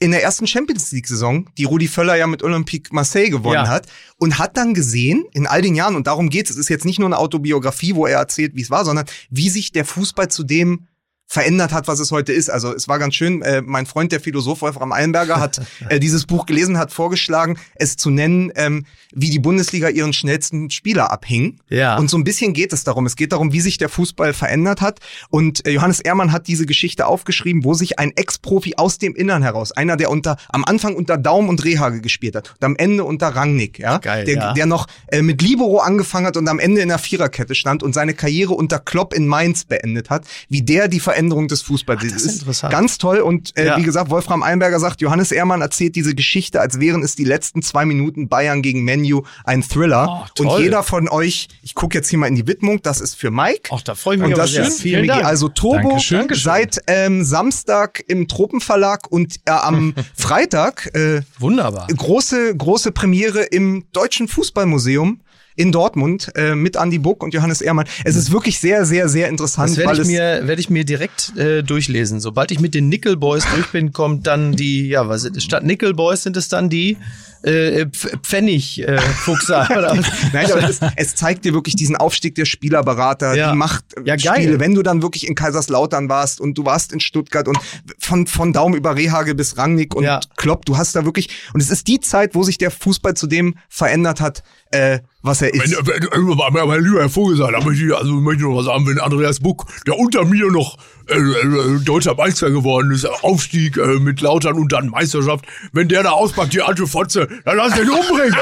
in der ersten Champions League Saison, die Rudi Völler ja mit Olympique Marseille gewonnen Ja. hat und hat dann gesehen in all den Jahren und darum geht's, es ist jetzt nicht nur eine Autobiografie, wo er erzählt, wie es war, sondern wie sich der Fußball zu dem verändert hat, was es heute ist. Also es war ganz schön, äh, mein Freund, der Philosoph Wolfram Eilenberger, hat äh, dieses Buch gelesen, hat vorgeschlagen, es zu nennen, ähm, wie die Bundesliga ihren schnellsten Spieler abhing. Ja. Und so ein bisschen geht es darum. Es geht darum, wie sich der Fußball verändert hat. Und äh, Johannes Ehrmann hat diese Geschichte aufgeschrieben, wo sich ein Ex-Profi aus dem Innern heraus, einer, der unter am Anfang unter Daum und Rehage gespielt hat und am Ende unter Rangnick, ja, Geil, der, ja. der noch äh, mit Libero angefangen hat und am Ende in der Viererkette stand und seine Karriere unter Klopp in Mainz beendet hat, wie der die Veränderung des Fußballs das ist interessant. Ganz toll. Und äh, Ja. wie gesagt, Wolfram Einberger sagt, Johannes Ehrmann erzählt diese Geschichte, als wären es die letzten zwei Minuten Bayern gegen Menu ein Thriller. Oh, toll. und jeder von euch, ich gucke jetzt hier mal in die Widmung, das ist für Mike. Ach, da freue ich mich Und das sehr. ist Vielen Dank. Also Turbo Dankeschön. Dankeschön. seit ähm, Samstag im Tropenverlag und äh, am Freitag äh, Wunderbar. große große Premiere im Deutschen Fußballmuseum in Dortmund äh, mit Andy Buck und Johannes Ehrmann. Es ist wirklich sehr sehr sehr interessant, Das werde ich mir, werde ich mir direkt äh, durchlesen. Sobald ich mit den Nickel Boys durch bin, kommt dann die, ja, was ist, statt Nickel Boys sind es dann die äh, Pf- Pfennig äh, Fuchser. oder was? Nein, aber es, es zeigt dir wirklich diesen Aufstieg der Spielerberater, Ja. die Macht Ja, geil. Spiele, wenn du dann wirklich in Kaiserslautern warst und du warst in Stuttgart und von, von Daum über Rehage bis Rangnick und Ja. Klopp, du hast da wirklich, und es ist die Zeit, wo sich der Fußball zu dem verändert hat, äh, was er Wenn, ist. wenn, wenn, mein, mein lieber Herr Vogelsang, da möchte ich, also möchte ich noch was sagen, wenn Andreas Buck, der unter mir noch äh, äh, deutscher Meister geworden ist, Aufstieg äh, mit Lautern und dann Meisterschaft, wenn der da auspackt, die alte Fotze, dann lass den umbringen.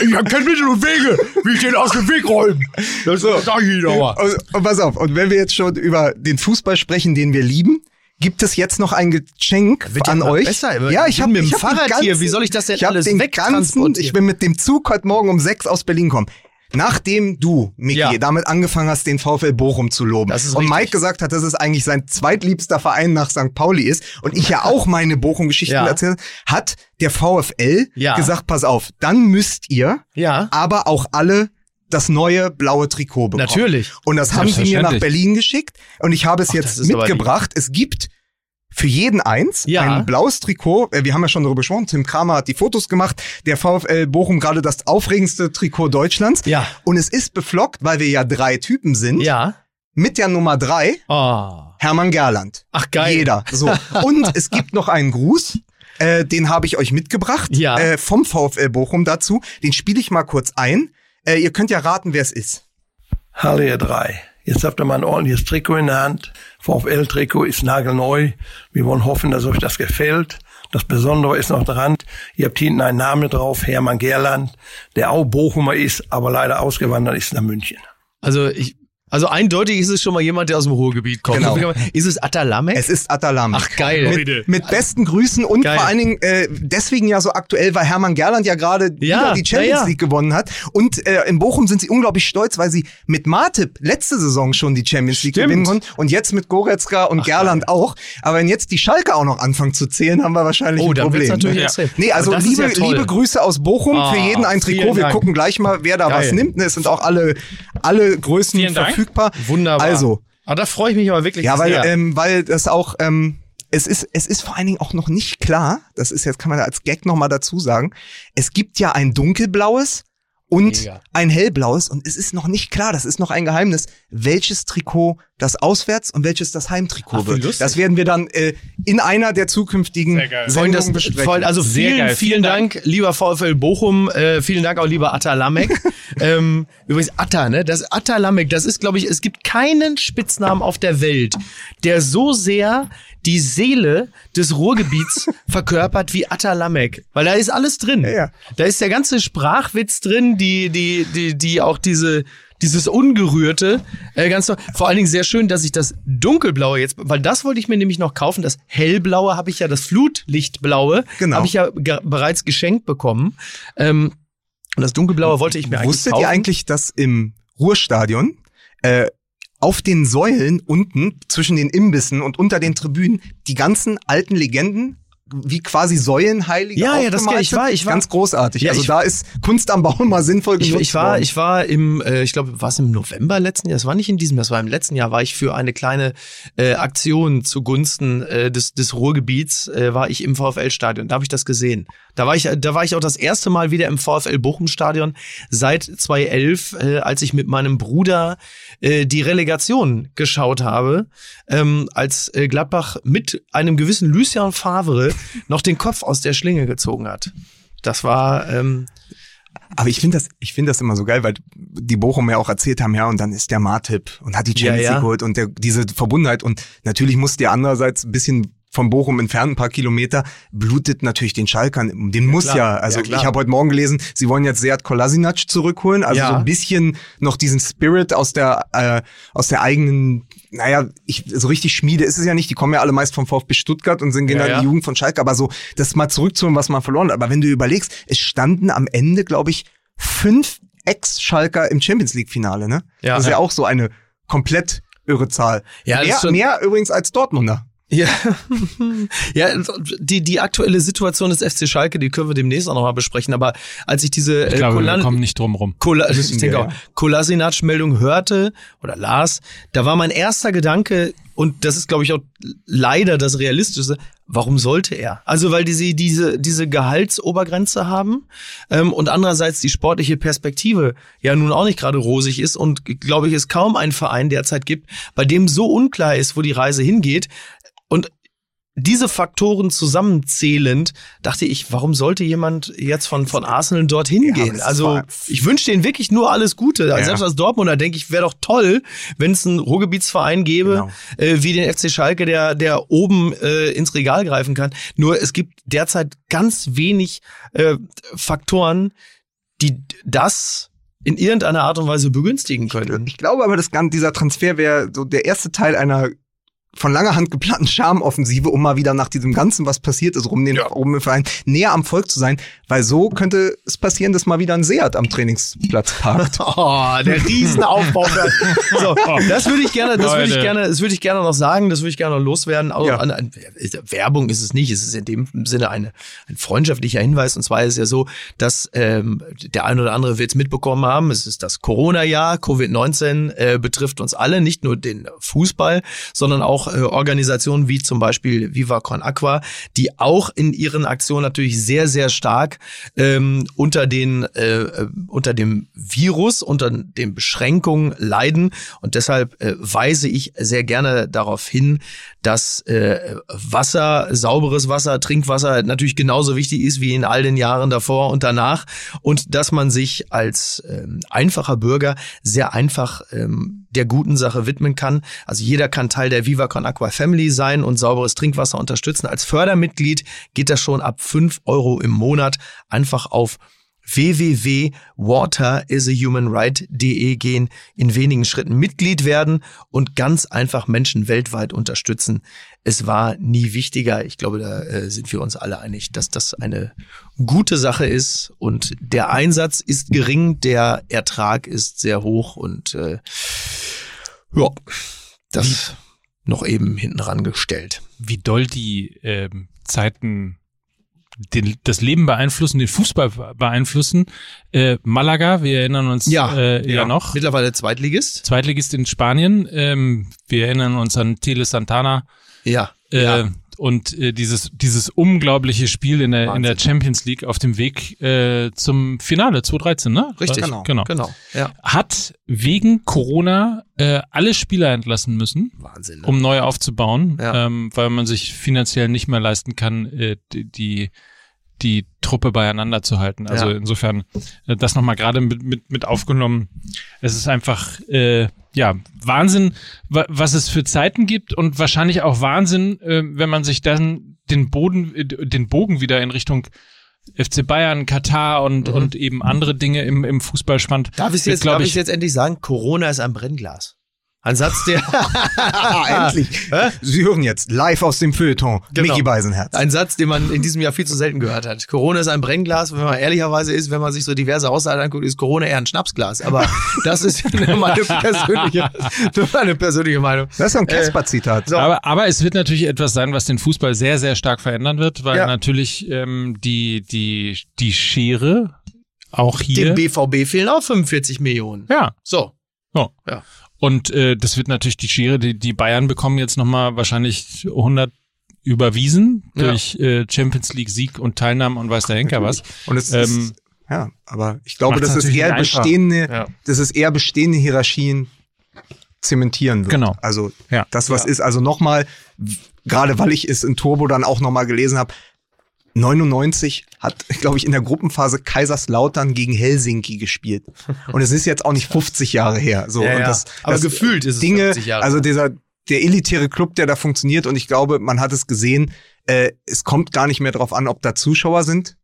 ich habe kein Mittel und Wege, wie ich den aus dem Weg räumen. Das sag ich Ihnen aber. Und, und pass auf, und wenn wir jetzt schon über den Fußball sprechen, den wir lieben, gibt es jetzt noch ein Geschenk an euch. besser. Ja, Ich habe mit dem hab Fahrrad hier. Wie soll ich das denn ich alles den ganzen? Ich bin mit dem Zug heute Morgen um sechs aus Berlin gekommen. Nachdem du, Miki, Ja. damit angefangen hast, den VfL Bochum zu loben Das ist und richtig. Mike gesagt hat, dass es eigentlich sein zweitliebster Verein nach St. Pauli ist und ich ja auch meine Bochum-Geschichten Ja. erzählt, hat der VfL Ja. gesagt, pass auf, dann müsst ihr Ja. aber auch alle das neue blaue Trikot bekommen. Natürlich. Und das haben sie mir nach. Berlin geschickt und ich habe es Ach, jetzt mitgebracht. Es gibt für jeden eins Ja. ein blaues Trikot. Äh, Wir haben ja schon darüber gesprochen. Tim Kramer hat die Fotos gemacht. Der VfL Bochum gerade das aufregendste Trikot Deutschlands. Ja. Und es ist beflockt, weil wir ja drei Typen sind. Ja. Mit der Nummer drei Oh. Hermann Gerland. Ach geil. Jeder. So. Und es gibt noch einen Gruß. Äh, den habe ich euch mitgebracht. Ja. Äh, vom VfL Bochum dazu. Den spiele ich mal kurz ein. Äh, ihr könnt ja raten, wer es ist. Hallo ihr drei. Jetzt habt ihr mal ein ordentliches Trikot in der Hand. VfL-Trikot ist nagelneu. Wir wollen hoffen, dass euch das gefällt. Das Besondere ist noch dran, ihr habt hinten einen Namen drauf, Hermann Gerland, der auch Bochumer ist, aber leider ausgewandert ist nach München. Also ich, also eindeutig ist es schon mal jemand, der aus dem Ruhrgebiet kommt. Genau. Ist es Atalamek? Es ist Atalam. Ach geil. Mit, mit besten Grüßen und Geil. vor allen Dingen äh, deswegen ja so aktuell, weil Hermann Gerland ja gerade Ja, die Champions ja, ja. League gewonnen hat. Und äh, in Bochum sind sie unglaublich stolz, weil sie mit Martip letzte Saison schon die Champions League Stimmt. gewinnen konnten und jetzt mit Goretzka und Gerland auch. Aber wenn jetzt die Schalke auch noch anfangen zu zählen, haben wir wahrscheinlich Oh, ein Problem. natürlich ne? extrem. Nee, also liebe, ja liebe Grüße aus Bochum. Ah, Für jeden ein Trikot. Wir Dank. gucken gleich mal, wer da Geil. was nimmt. Es sind auch alle, alle Größen Vielen Dank. Verfügbar. Wunderbar. Also, Aber da freue ich mich aber wirklich Ja, weil, sehr. ähm, weil das auch, ähm, es ist, es ist vor allen Dingen auch noch nicht klar, das ist jetzt, kann man als Gag nochmal dazu sagen, es gibt ja ein dunkelblaues und Mega. ein hellblaues und es ist noch nicht klar, das ist noch ein Geheimnis, welches Trikot das Auswärts- und welches das Heimtrikot Ach, wird. lustig. Das werden wir dann äh, in einer der zukünftigen Sehr geil. Freund, Sendungen das, besprechen. Freund, also Sehr vielen, geil. vielen Vielen Dank, lieber VfL Bochum, äh, vielen Dank auch lieber Atta Lamek. ähm, übrigens Atta, ne? Das Atta Lamek, das ist, glaube ich, es gibt keinen Spitznamen auf der Welt, der so sehr die Seele des Ruhrgebiets verkörpert wie Atta Lamek. Weil da ist alles drin. Ja, ja. Da ist der ganze Sprachwitz drin, die, die, die, die auch diese, dieses Ungerührte, äh, ganz toll. Vor allen Dingen sehr schön, dass ich das Dunkelblaue jetzt, weil das wollte ich mir nämlich noch kaufen. Das Hellblaue habe ich ja, das Flutlichtblaue Genau. habe ich ja bereits geschenkt bekommen. Ähm, und das Dunkelblaue wollte ich mir eigentlich Wusstet kaufen. ihr eigentlich, dass im Ruhrstadion äh, auf den Säulen unten zwischen den Imbissen und unter den Tribünen die ganzen alten Legenden wie quasi Säulenheilige Ja, ja, das ich. Ich war- ich war- ganz großartig. Ja, also ich- da ist Kunst am Baum mal sinnvoll Ich, genutzt ich war, worden. ich war im, äh, ich glaube, war es im November letzten Jahr? Das war nicht in diesem, das war im letzten Jahr. War ich für eine kleine äh, Aktion zugunsten äh, des des Ruhrgebiets äh, war ich im VfL-Stadion. Da habe ich das gesehen. Da war ich, da war ich auch das erste Mal wieder im VfL Bochum-Stadion seit 2011, äh, als ich mit meinem Bruder äh, die Relegation geschaut habe, ähm, als äh, Gladbach mit einem gewissen Lucien Favre noch den Kopf aus der Schlinge gezogen hat. Das war ähm, Aber ich finde das, ich finde das immer so geil, weil die Bochum ja auch erzählt haben, ja, und dann ist der Martip und hat die Ja, Champions ja. League geholt und der, diese Verbundenheit und natürlich muss der andererseits ein bisschen von Bochum entfernt, ein paar Kilometer, blutet natürlich den Schalkern. Den muss klar. ja, also Ja, ich habe heute Morgen gelesen, sie wollen jetzt Seat Kolasinac zurückholen, also Ja. so ein bisschen noch diesen Spirit aus der, äh, aus der eigenen, naja, ich, so richtig Schmiede ist es ja nicht, die kommen ja alle meist vom VfB Stuttgart und sind Ja, ja. die Jugend von Schalke, aber so, das mal zurückzuholen, was man verloren hat. Aber wenn du überlegst, es standen am Ende, glaube ich, fünf Ex-Schalker im Champions League-Finale, ne? Ja. das ist ja, Ja. auch so eine komplett irre Zahl. Ja, mehr, mehr übrigens als Dortmunder. Ja, ja die, die aktuelle Situation des FC Schalke, die können wir demnächst auch nochmal besprechen. Aber als ich diese Ich äh, glaube, wir Kolan- kommen nicht drum rum. Kola ich denke wir, auch. Kolasinac-Meldung hörte oder las, da war mein erster Gedanke, und das ist, glaube ich, auch leider das Realistische, warum sollte er? Also, weil die sie diese, diese Gehaltsobergrenze haben ähm, und andererseits die sportliche Perspektive ja nun auch nicht gerade rosig ist und, glaube ich, es kaum einen Verein derzeit gibt, bei dem so unklar ist, wo die Reise hingeht. Und diese Faktoren zusammenzählend, dachte ich, warum sollte jemand jetzt von, von Arsenal dorthin gehen? Also, ich wünsche denen wirklich nur alles Gute. Ja. Selbst als Dortmunder denke ich, wäre doch toll, wenn es einen Ruhrgebietsverein gäbe, Genau. äh, wie den FC Schalke, der, der oben äh, ins Regal greifen kann. Nur es gibt derzeit ganz wenig äh, Faktoren, die das in irgendeiner Art und Weise begünstigen können. Ich glaube aber, das, Gan- dieser Transfer wäre so der erste Teil einer von langer Hand geplanten Charmoffensive, um mal wieder nach diesem Ganzen, was passiert ist, um den um den Verein näher am Volk zu sein, weil so könnte es passieren, dass mal wieder ein Seat am Trainingsplatz parkt. Oh, der Riesenaufbau. so, das würde ich gerne, das würde ich gerne, das würde ich gerne noch sagen, das würde ich gerne noch loswerden. Also, Ja. an, an, Werbung ist es nicht, es ist in dem Sinne eine, ein freundschaftlicher Hinweis. Und zwar ist es ja so, dass ähm, der ein oder andere wird es mitbekommen haben. Es ist das Corona-Jahr, Covid-19 äh, betrifft uns alle, nicht nur den Fußball, sondern auch äh, Organisationen wie zum Beispiel Viva Con Aqua, die auch in ihren Aktionen natürlich sehr, sehr stark ähm, unter den äh, äh, unter dem Virus, unter den Beschränkungen leiden. Und deshalb äh, weise ich sehr gerne darauf hin, dass äh, Wasser, sauberes Wasser, Trinkwasser natürlich genauso wichtig ist wie in all den Jahren davor und danach. Und dass man sich als ähm, einfacher Bürger sehr einfach ähm, der guten Sache widmen kann. Also jeder kann Teil der Viva Con Aqua Family sein und sauberes Trinkwasser unterstützen. Als Fördermitglied geht das schon ab 5 Euro im Monat einfach auf www.waterisahumanright.de gehen, in wenigen Schritten Mitglied werden und ganz einfach Menschen weltweit unterstützen. Es war nie wichtiger. Ich glaube, da äh, sind wir uns alle einig, dass das eine gute Sache ist und der Einsatz ist gering, der Ertrag ist sehr hoch und äh, ja, das noch eben hinten rangestellt. Wie doll die ähm, Zeiten den, das Leben beeinflussen, den Fußball beeinflussen. Äh, Malaga, wir erinnern uns Ja, äh, ja, noch. Mittlerweile Zweitligist. Zweitligist in Spanien. Ähm, wir erinnern uns an Tele Santana. Ja. Äh, ja. Und äh, dieses, dieses unglaubliche Spiel in der, in der Champions League auf dem Weg äh, zum Finale 2013, ne? Richtig. Genau. genau. Genau. Ja. Hat wegen Corona äh, alle Spieler entlassen müssen, Wahnsinn. Ne? um neu aufzubauen, Ja. ähm, weil man sich finanziell nicht mehr leisten kann, äh, die, die die Truppe beieinander zu halten. Also Ja. insofern äh, das nochmal gerade mit, mit, mit aufgenommen. Es ist einfach äh, ja Wahnsinn, wa was es für Zeiten gibt und wahrscheinlich auch Wahnsinn, äh, wenn man sich dann den Boden, äh, den Bogen wieder in Richtung FC Bayern, Katar und, und eben andere Dinge im, im Fußball spannt. Mhm. Darf ich jetzt, glaub darf ich jetzt endlich sagen? Corona ist ein Brennglas. Ein Satz, der, Ah, endlich. Sie hören jetzt live aus dem Feuilleton. Genau. Mickey Beisenherz. ein Satz, den man in diesem Jahr viel zu selten gehört hat. Corona ist ein Brennglas. Wenn man ehrlicherweise ist, wenn man sich so diverse Aussagen anguckt, ist Corona eher ein Schnapsglas. Aber das ist nur meine persönliche, nur meine persönliche Meinung. Das ist so ein Casper-Zitat. Aber, aber es wird natürlich etwas sein, was den Fußball sehr, sehr stark verändern wird, weil Ja. natürlich ähm, die, die, die Schere auch hier. Dem BVB fehlen auch 45 Millionen. ja, So. so. Ja. Und äh, das wird natürlich die Schere, die, die Bayern bekommen jetzt nochmal wahrscheinlich 100 überwiesen Ja. durch äh, Champions League Sieg und Teilnahme und weiß der Henker was. Und es Ähm, ist, ja, aber ich glaube, macht's das ist natürlich eher bestehende, Ja. das ist eher bestehende Hierarchien zementieren wird. Genau. Also Ja. das, was ist, also nochmal, gerade weil ich es in Turbo dann auch nochmal gelesen habe, 99 hat, glaube ich, in der Gruppenphase Kaiserslautern gegen Helsinki gespielt. Und es ist jetzt auch nicht 50 Jahre her. So, Ja, ja. das, Aber das gefühlt ist es Dinge, 50 Jahre. also dieser, der elitäre Club, der da funktioniert, und ich glaube, man hat es gesehen, äh, es kommt gar nicht mehr drauf an, ob da Zuschauer sind.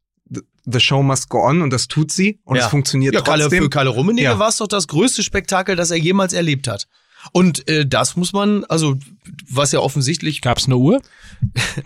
The- show must go on und das tut sie und Ja. es funktioniert Ja, Kalle, trotzdem. für Kalle Rummenigge war es doch das größte Spektakel, das er jemals erlebt hat. Und äh, das muss man, also was ja offensichtlich Gab's eine Uhr?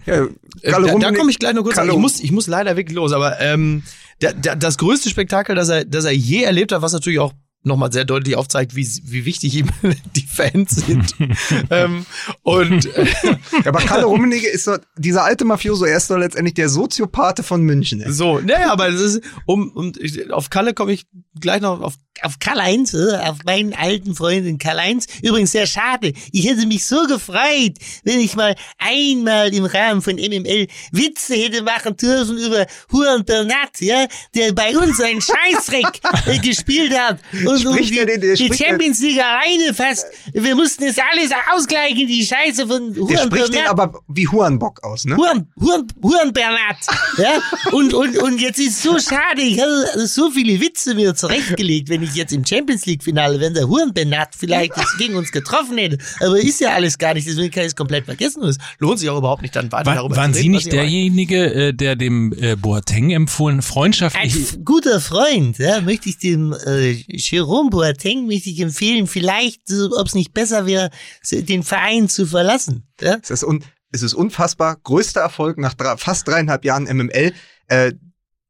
Ja, Äh, da, da komme ich gleich noch kurz. Kalle an. Ich muss, ich muss leider wirklich los, aber ähm, da, da, das größte Spektakel, das er, das er je erlebt hat, was natürlich auch nochmal sehr deutlich aufzeigt, wie, wie wichtig ihm die Fans sind. ähm, und äh, Ja, aber Kalle Rummenigge ist so, dieser alte Mafioso, er ist doch letztendlich der Soziopathe von München. ey. so, naja, aber das ist, um, um ich, auf Kalle komme ich gleich noch auf auf Karl-Heinz, äh, auf meinen alten Freundin Karl-Heinz. Übrigens sehr schade. Ich hätte mich so gefreut, wenn ich mal einmal im Rahmen von MML Witze hätte machen dürfen über Huan Bernat, ja, der bei uns einen Scheißdreck äh, gespielt hat. Und Spricht die, der der die der- Champions League alleine fast. Wir mussten es alles ausgleichen, die Scheiße von Der Huan spricht den Bernat. aber wie Hurenbock aus, ne? Huren, Huren, Huren Bernat. Ja? Und, und, und jetzt ist so schade, ich habe so viele Witze mir zurechtgelegt, wenn ich jetzt im Champions League Finale, wenn der Huren Bernat vielleicht gegen uns getroffen hätte. Aber ist ja alles gar nicht, deswegen kann ich es komplett vergessen. Und es lohnt sich auch überhaupt nicht dann weiter War, darüber waren zu Sie reden, nicht ihr wollt. derjenige, äh, der dem äh, Boateng empfohlen, Ein freundschaftlich f- guter Freund, ja, möchte ich dem äh, Jerome Boateng möchte ich empfehlen, vielleicht, ob es nicht besser wäre, den Verein zu verlassen. Ja? Es ist, un, es ist unfassbar. Größter Erfolg nach drei, fast dreieinhalb Jahren MML. Äh,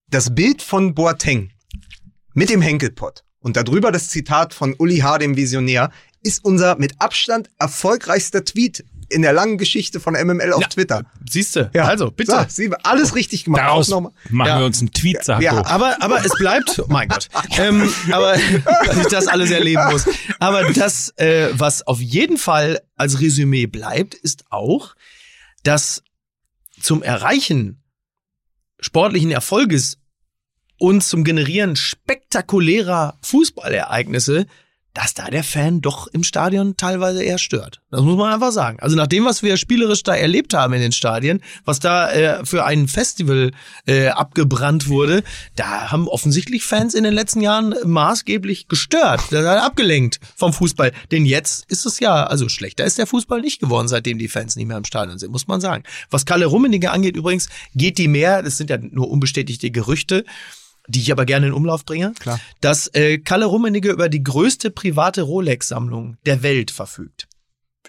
das Bild von Boateng mit dem Henkelpott und darüber das Zitat von Uli H., dem Visionär, ist unser mit Abstand erfolgreichster Tweet in der langen Geschichte von MML auf Twitter. Siehst du? Also, bitte. So, Sie, alles richtig gemacht. Daraus machen Ja. wir uns einen Tweet, sagt Ja, ja, Aber, aber es bleibt, mein Gott, ähm, aber dass ich das alles erleben muss. Aber das, äh, was auf jeden Fall als Resümee bleibt, ist auch, dass zum Erreichen sportlichen Erfolges und zum Generieren spektakulärer Fußballereignisse, dass da der Fan doch im Stadion teilweise eher stört. Das muss man einfach sagen. Also nach dem, was wir spielerisch da erlebt haben in den Stadien, was da äh, für ein Festival äh, abgebrannt wurde, da haben offensichtlich Fans in den letzten Jahren maßgeblich gestört, abgelenkt vom Fußball. Denn jetzt ist es ja, also schlechter ist der Fußball nicht geworden, seitdem die Fans nicht mehr im Stadion sind, muss man sagen. Was Kalle Rummenigge angeht übrigens, geht die mehr, das sind ja nur unbestätigte Gerüchte, die ich aber gerne in Umlauf bringe, Klar. dass äh, Kalle Rummenigge über die größte private Rolex-Sammlung der Welt verfügt.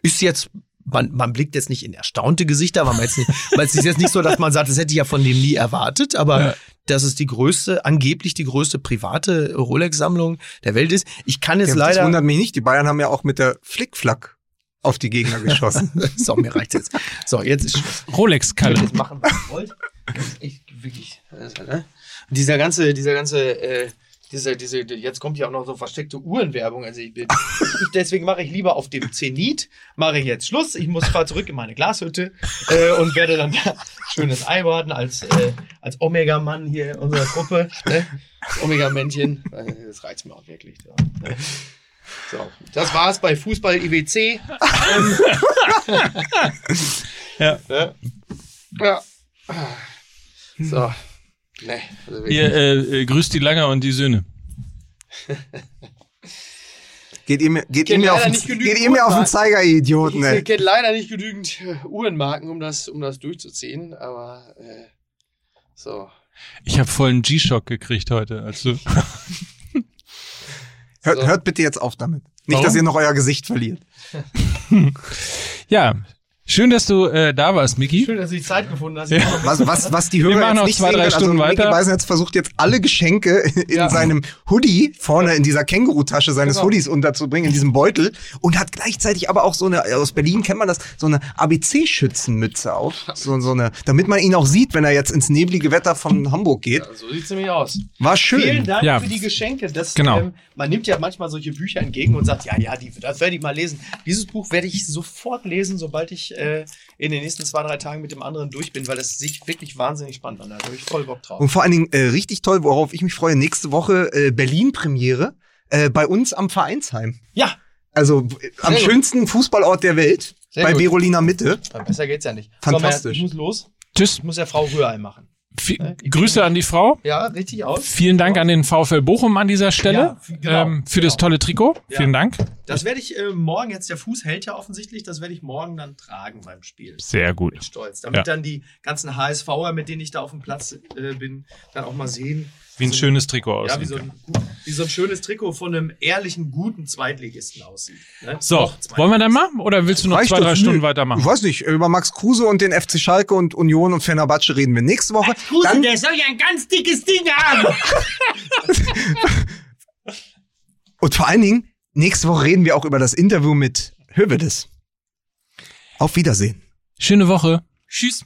Ist jetzt, man, man blickt jetzt nicht in erstaunte Gesichter, weil man jetzt nicht, weil es ist jetzt nicht so, dass man sagt, das hätte ich ja von dem nie erwartet, aber Ja. dass es die größte, angeblich die größte private Rolex-Sammlung der Welt ist. Ich kann jetzt Ja, das leider. wundert mich nicht. Die Bayern haben ja auch mit der Flickflack auf die Gegner geschossen. so, mir reicht's jetzt. So, jetzt ist Schluss. Rolex Kalle. Jetzt machen, was ihr wollt. Ich, wirklich. Also, ne? Dieser ganze, dieser ganze, äh, dieser, diese, jetzt kommt ja auch noch so versteckte Uhrenwerbung. Also ich bin, ich, deswegen mache ich lieber auf dem Zenit, mache ich jetzt Schluss. Ich muss fahr zurück in meine Glashütte äh, und werde dann da schönes Ei warten als, äh, als Omega-Mann hier in unserer Gruppe. Ne? Omega-Männchen. Das reizt mir auch wirklich. Ja. So, das war's bei Fußball IWC. Ja. ja. ja. So. Nee, also. Ihr äh, äh, grüßt die Langer und die Söhne. Geht ihr mir, geht Kennt ihr mir, auf, leider den, nicht genügend geht ihr mir auf den Uhrenmarken. Zeiger, ihr Idioten, Ich ey. kenne leider nicht genügend äh, Uhrenmarken, um das, um das durchzuziehen, aber äh, so. Ich habe voll einen G-Shock gekriegt heute. Also Hört, So. hört bitte jetzt auf damit. Nicht, Warum? dass ihr noch euer Gesicht verliert. ja, schön, dass du äh, da warst, Miki. Schön, dass du die Zeit gefunden hast. Was, was, was die Hörer machen jetzt noch nicht zwei, sehen drei können, Stunden also Micky weiter. Beisenherz versucht jetzt alle Geschenke in Ja. seinem Hoodie vorne in dieser Känguru-Tasche seines Genau. Hoodies unterzubringen, in diesem Beutel und hat gleichzeitig aber auch so eine, aus Berlin kennt man das, so eine ABC-Schützenmütze auf. So, so eine, damit man ihn auch sieht, wenn er jetzt ins neblige Wetter von Hamburg geht. Ja, so sieht's nämlich aus. War schön. Vielen Dank Ja. für die Geschenke. Das, Genau. ähm, man nimmt ja manchmal solche Bücher entgegen und sagt, ja, ja, die, das werde ich mal lesen. Dieses Buch werde ich sofort lesen, sobald ich äh, in den nächsten zwei, drei Tagen mit dem anderen durch bin, weil es sich wirklich wahnsinnig spannend anhört. Da habe ich voll Bock drauf. Und vor allen Dingen äh, richtig toll, worauf ich mich freue, nächste Woche äh, Berlin-Premiere äh, bei uns am Vereinsheim. Ja, Also äh, am gut. schönsten Fußballort der Welt, Sehr bei gut. Berolina Mitte. besser geht's ja nicht. Fantastisch. So, ich muss los. Tschüss. Ich muss ja Frau Rührei machen. Vi- Ich Grüße an die Frau. Ja, richtig aus. Vielen Dank an den VfL Bochum an dieser Stelle Ja, f- genau, ähm, für das genau. tolle Trikot. Ja. Vielen Dank. Das werde ich äh, morgen, jetzt der Fuß hält ja offensichtlich, das werde ich morgen dann tragen beim Spiel. Sehr gut. Mit Stolz. Damit Ja. dann die ganzen HSVer, mit denen ich da auf dem Platz äh, bin, dann auch mal sehen. Wie ein so- schönes Trikot Ja, wie aussieht. so, ein, wie so ein schönes Trikot von einem ehrlichen, guten Zweitligisten aussieht. Ne? So, wollen wir dann mal? Oder willst du noch Reicht zwei, drei Nö. Stunden Ich weitermachen? weiß nicht, über Max Kruse und den FC Schalke und Union und Fenerbahce reden wir nächste Woche. Kruse, Dann, der soll ja ein ganz dickes Ding haben. und vor allen Dingen, nächste Woche reden wir auch über das Interview mit Hövedes. Auf Wiedersehen. Schöne Woche. Tschüss.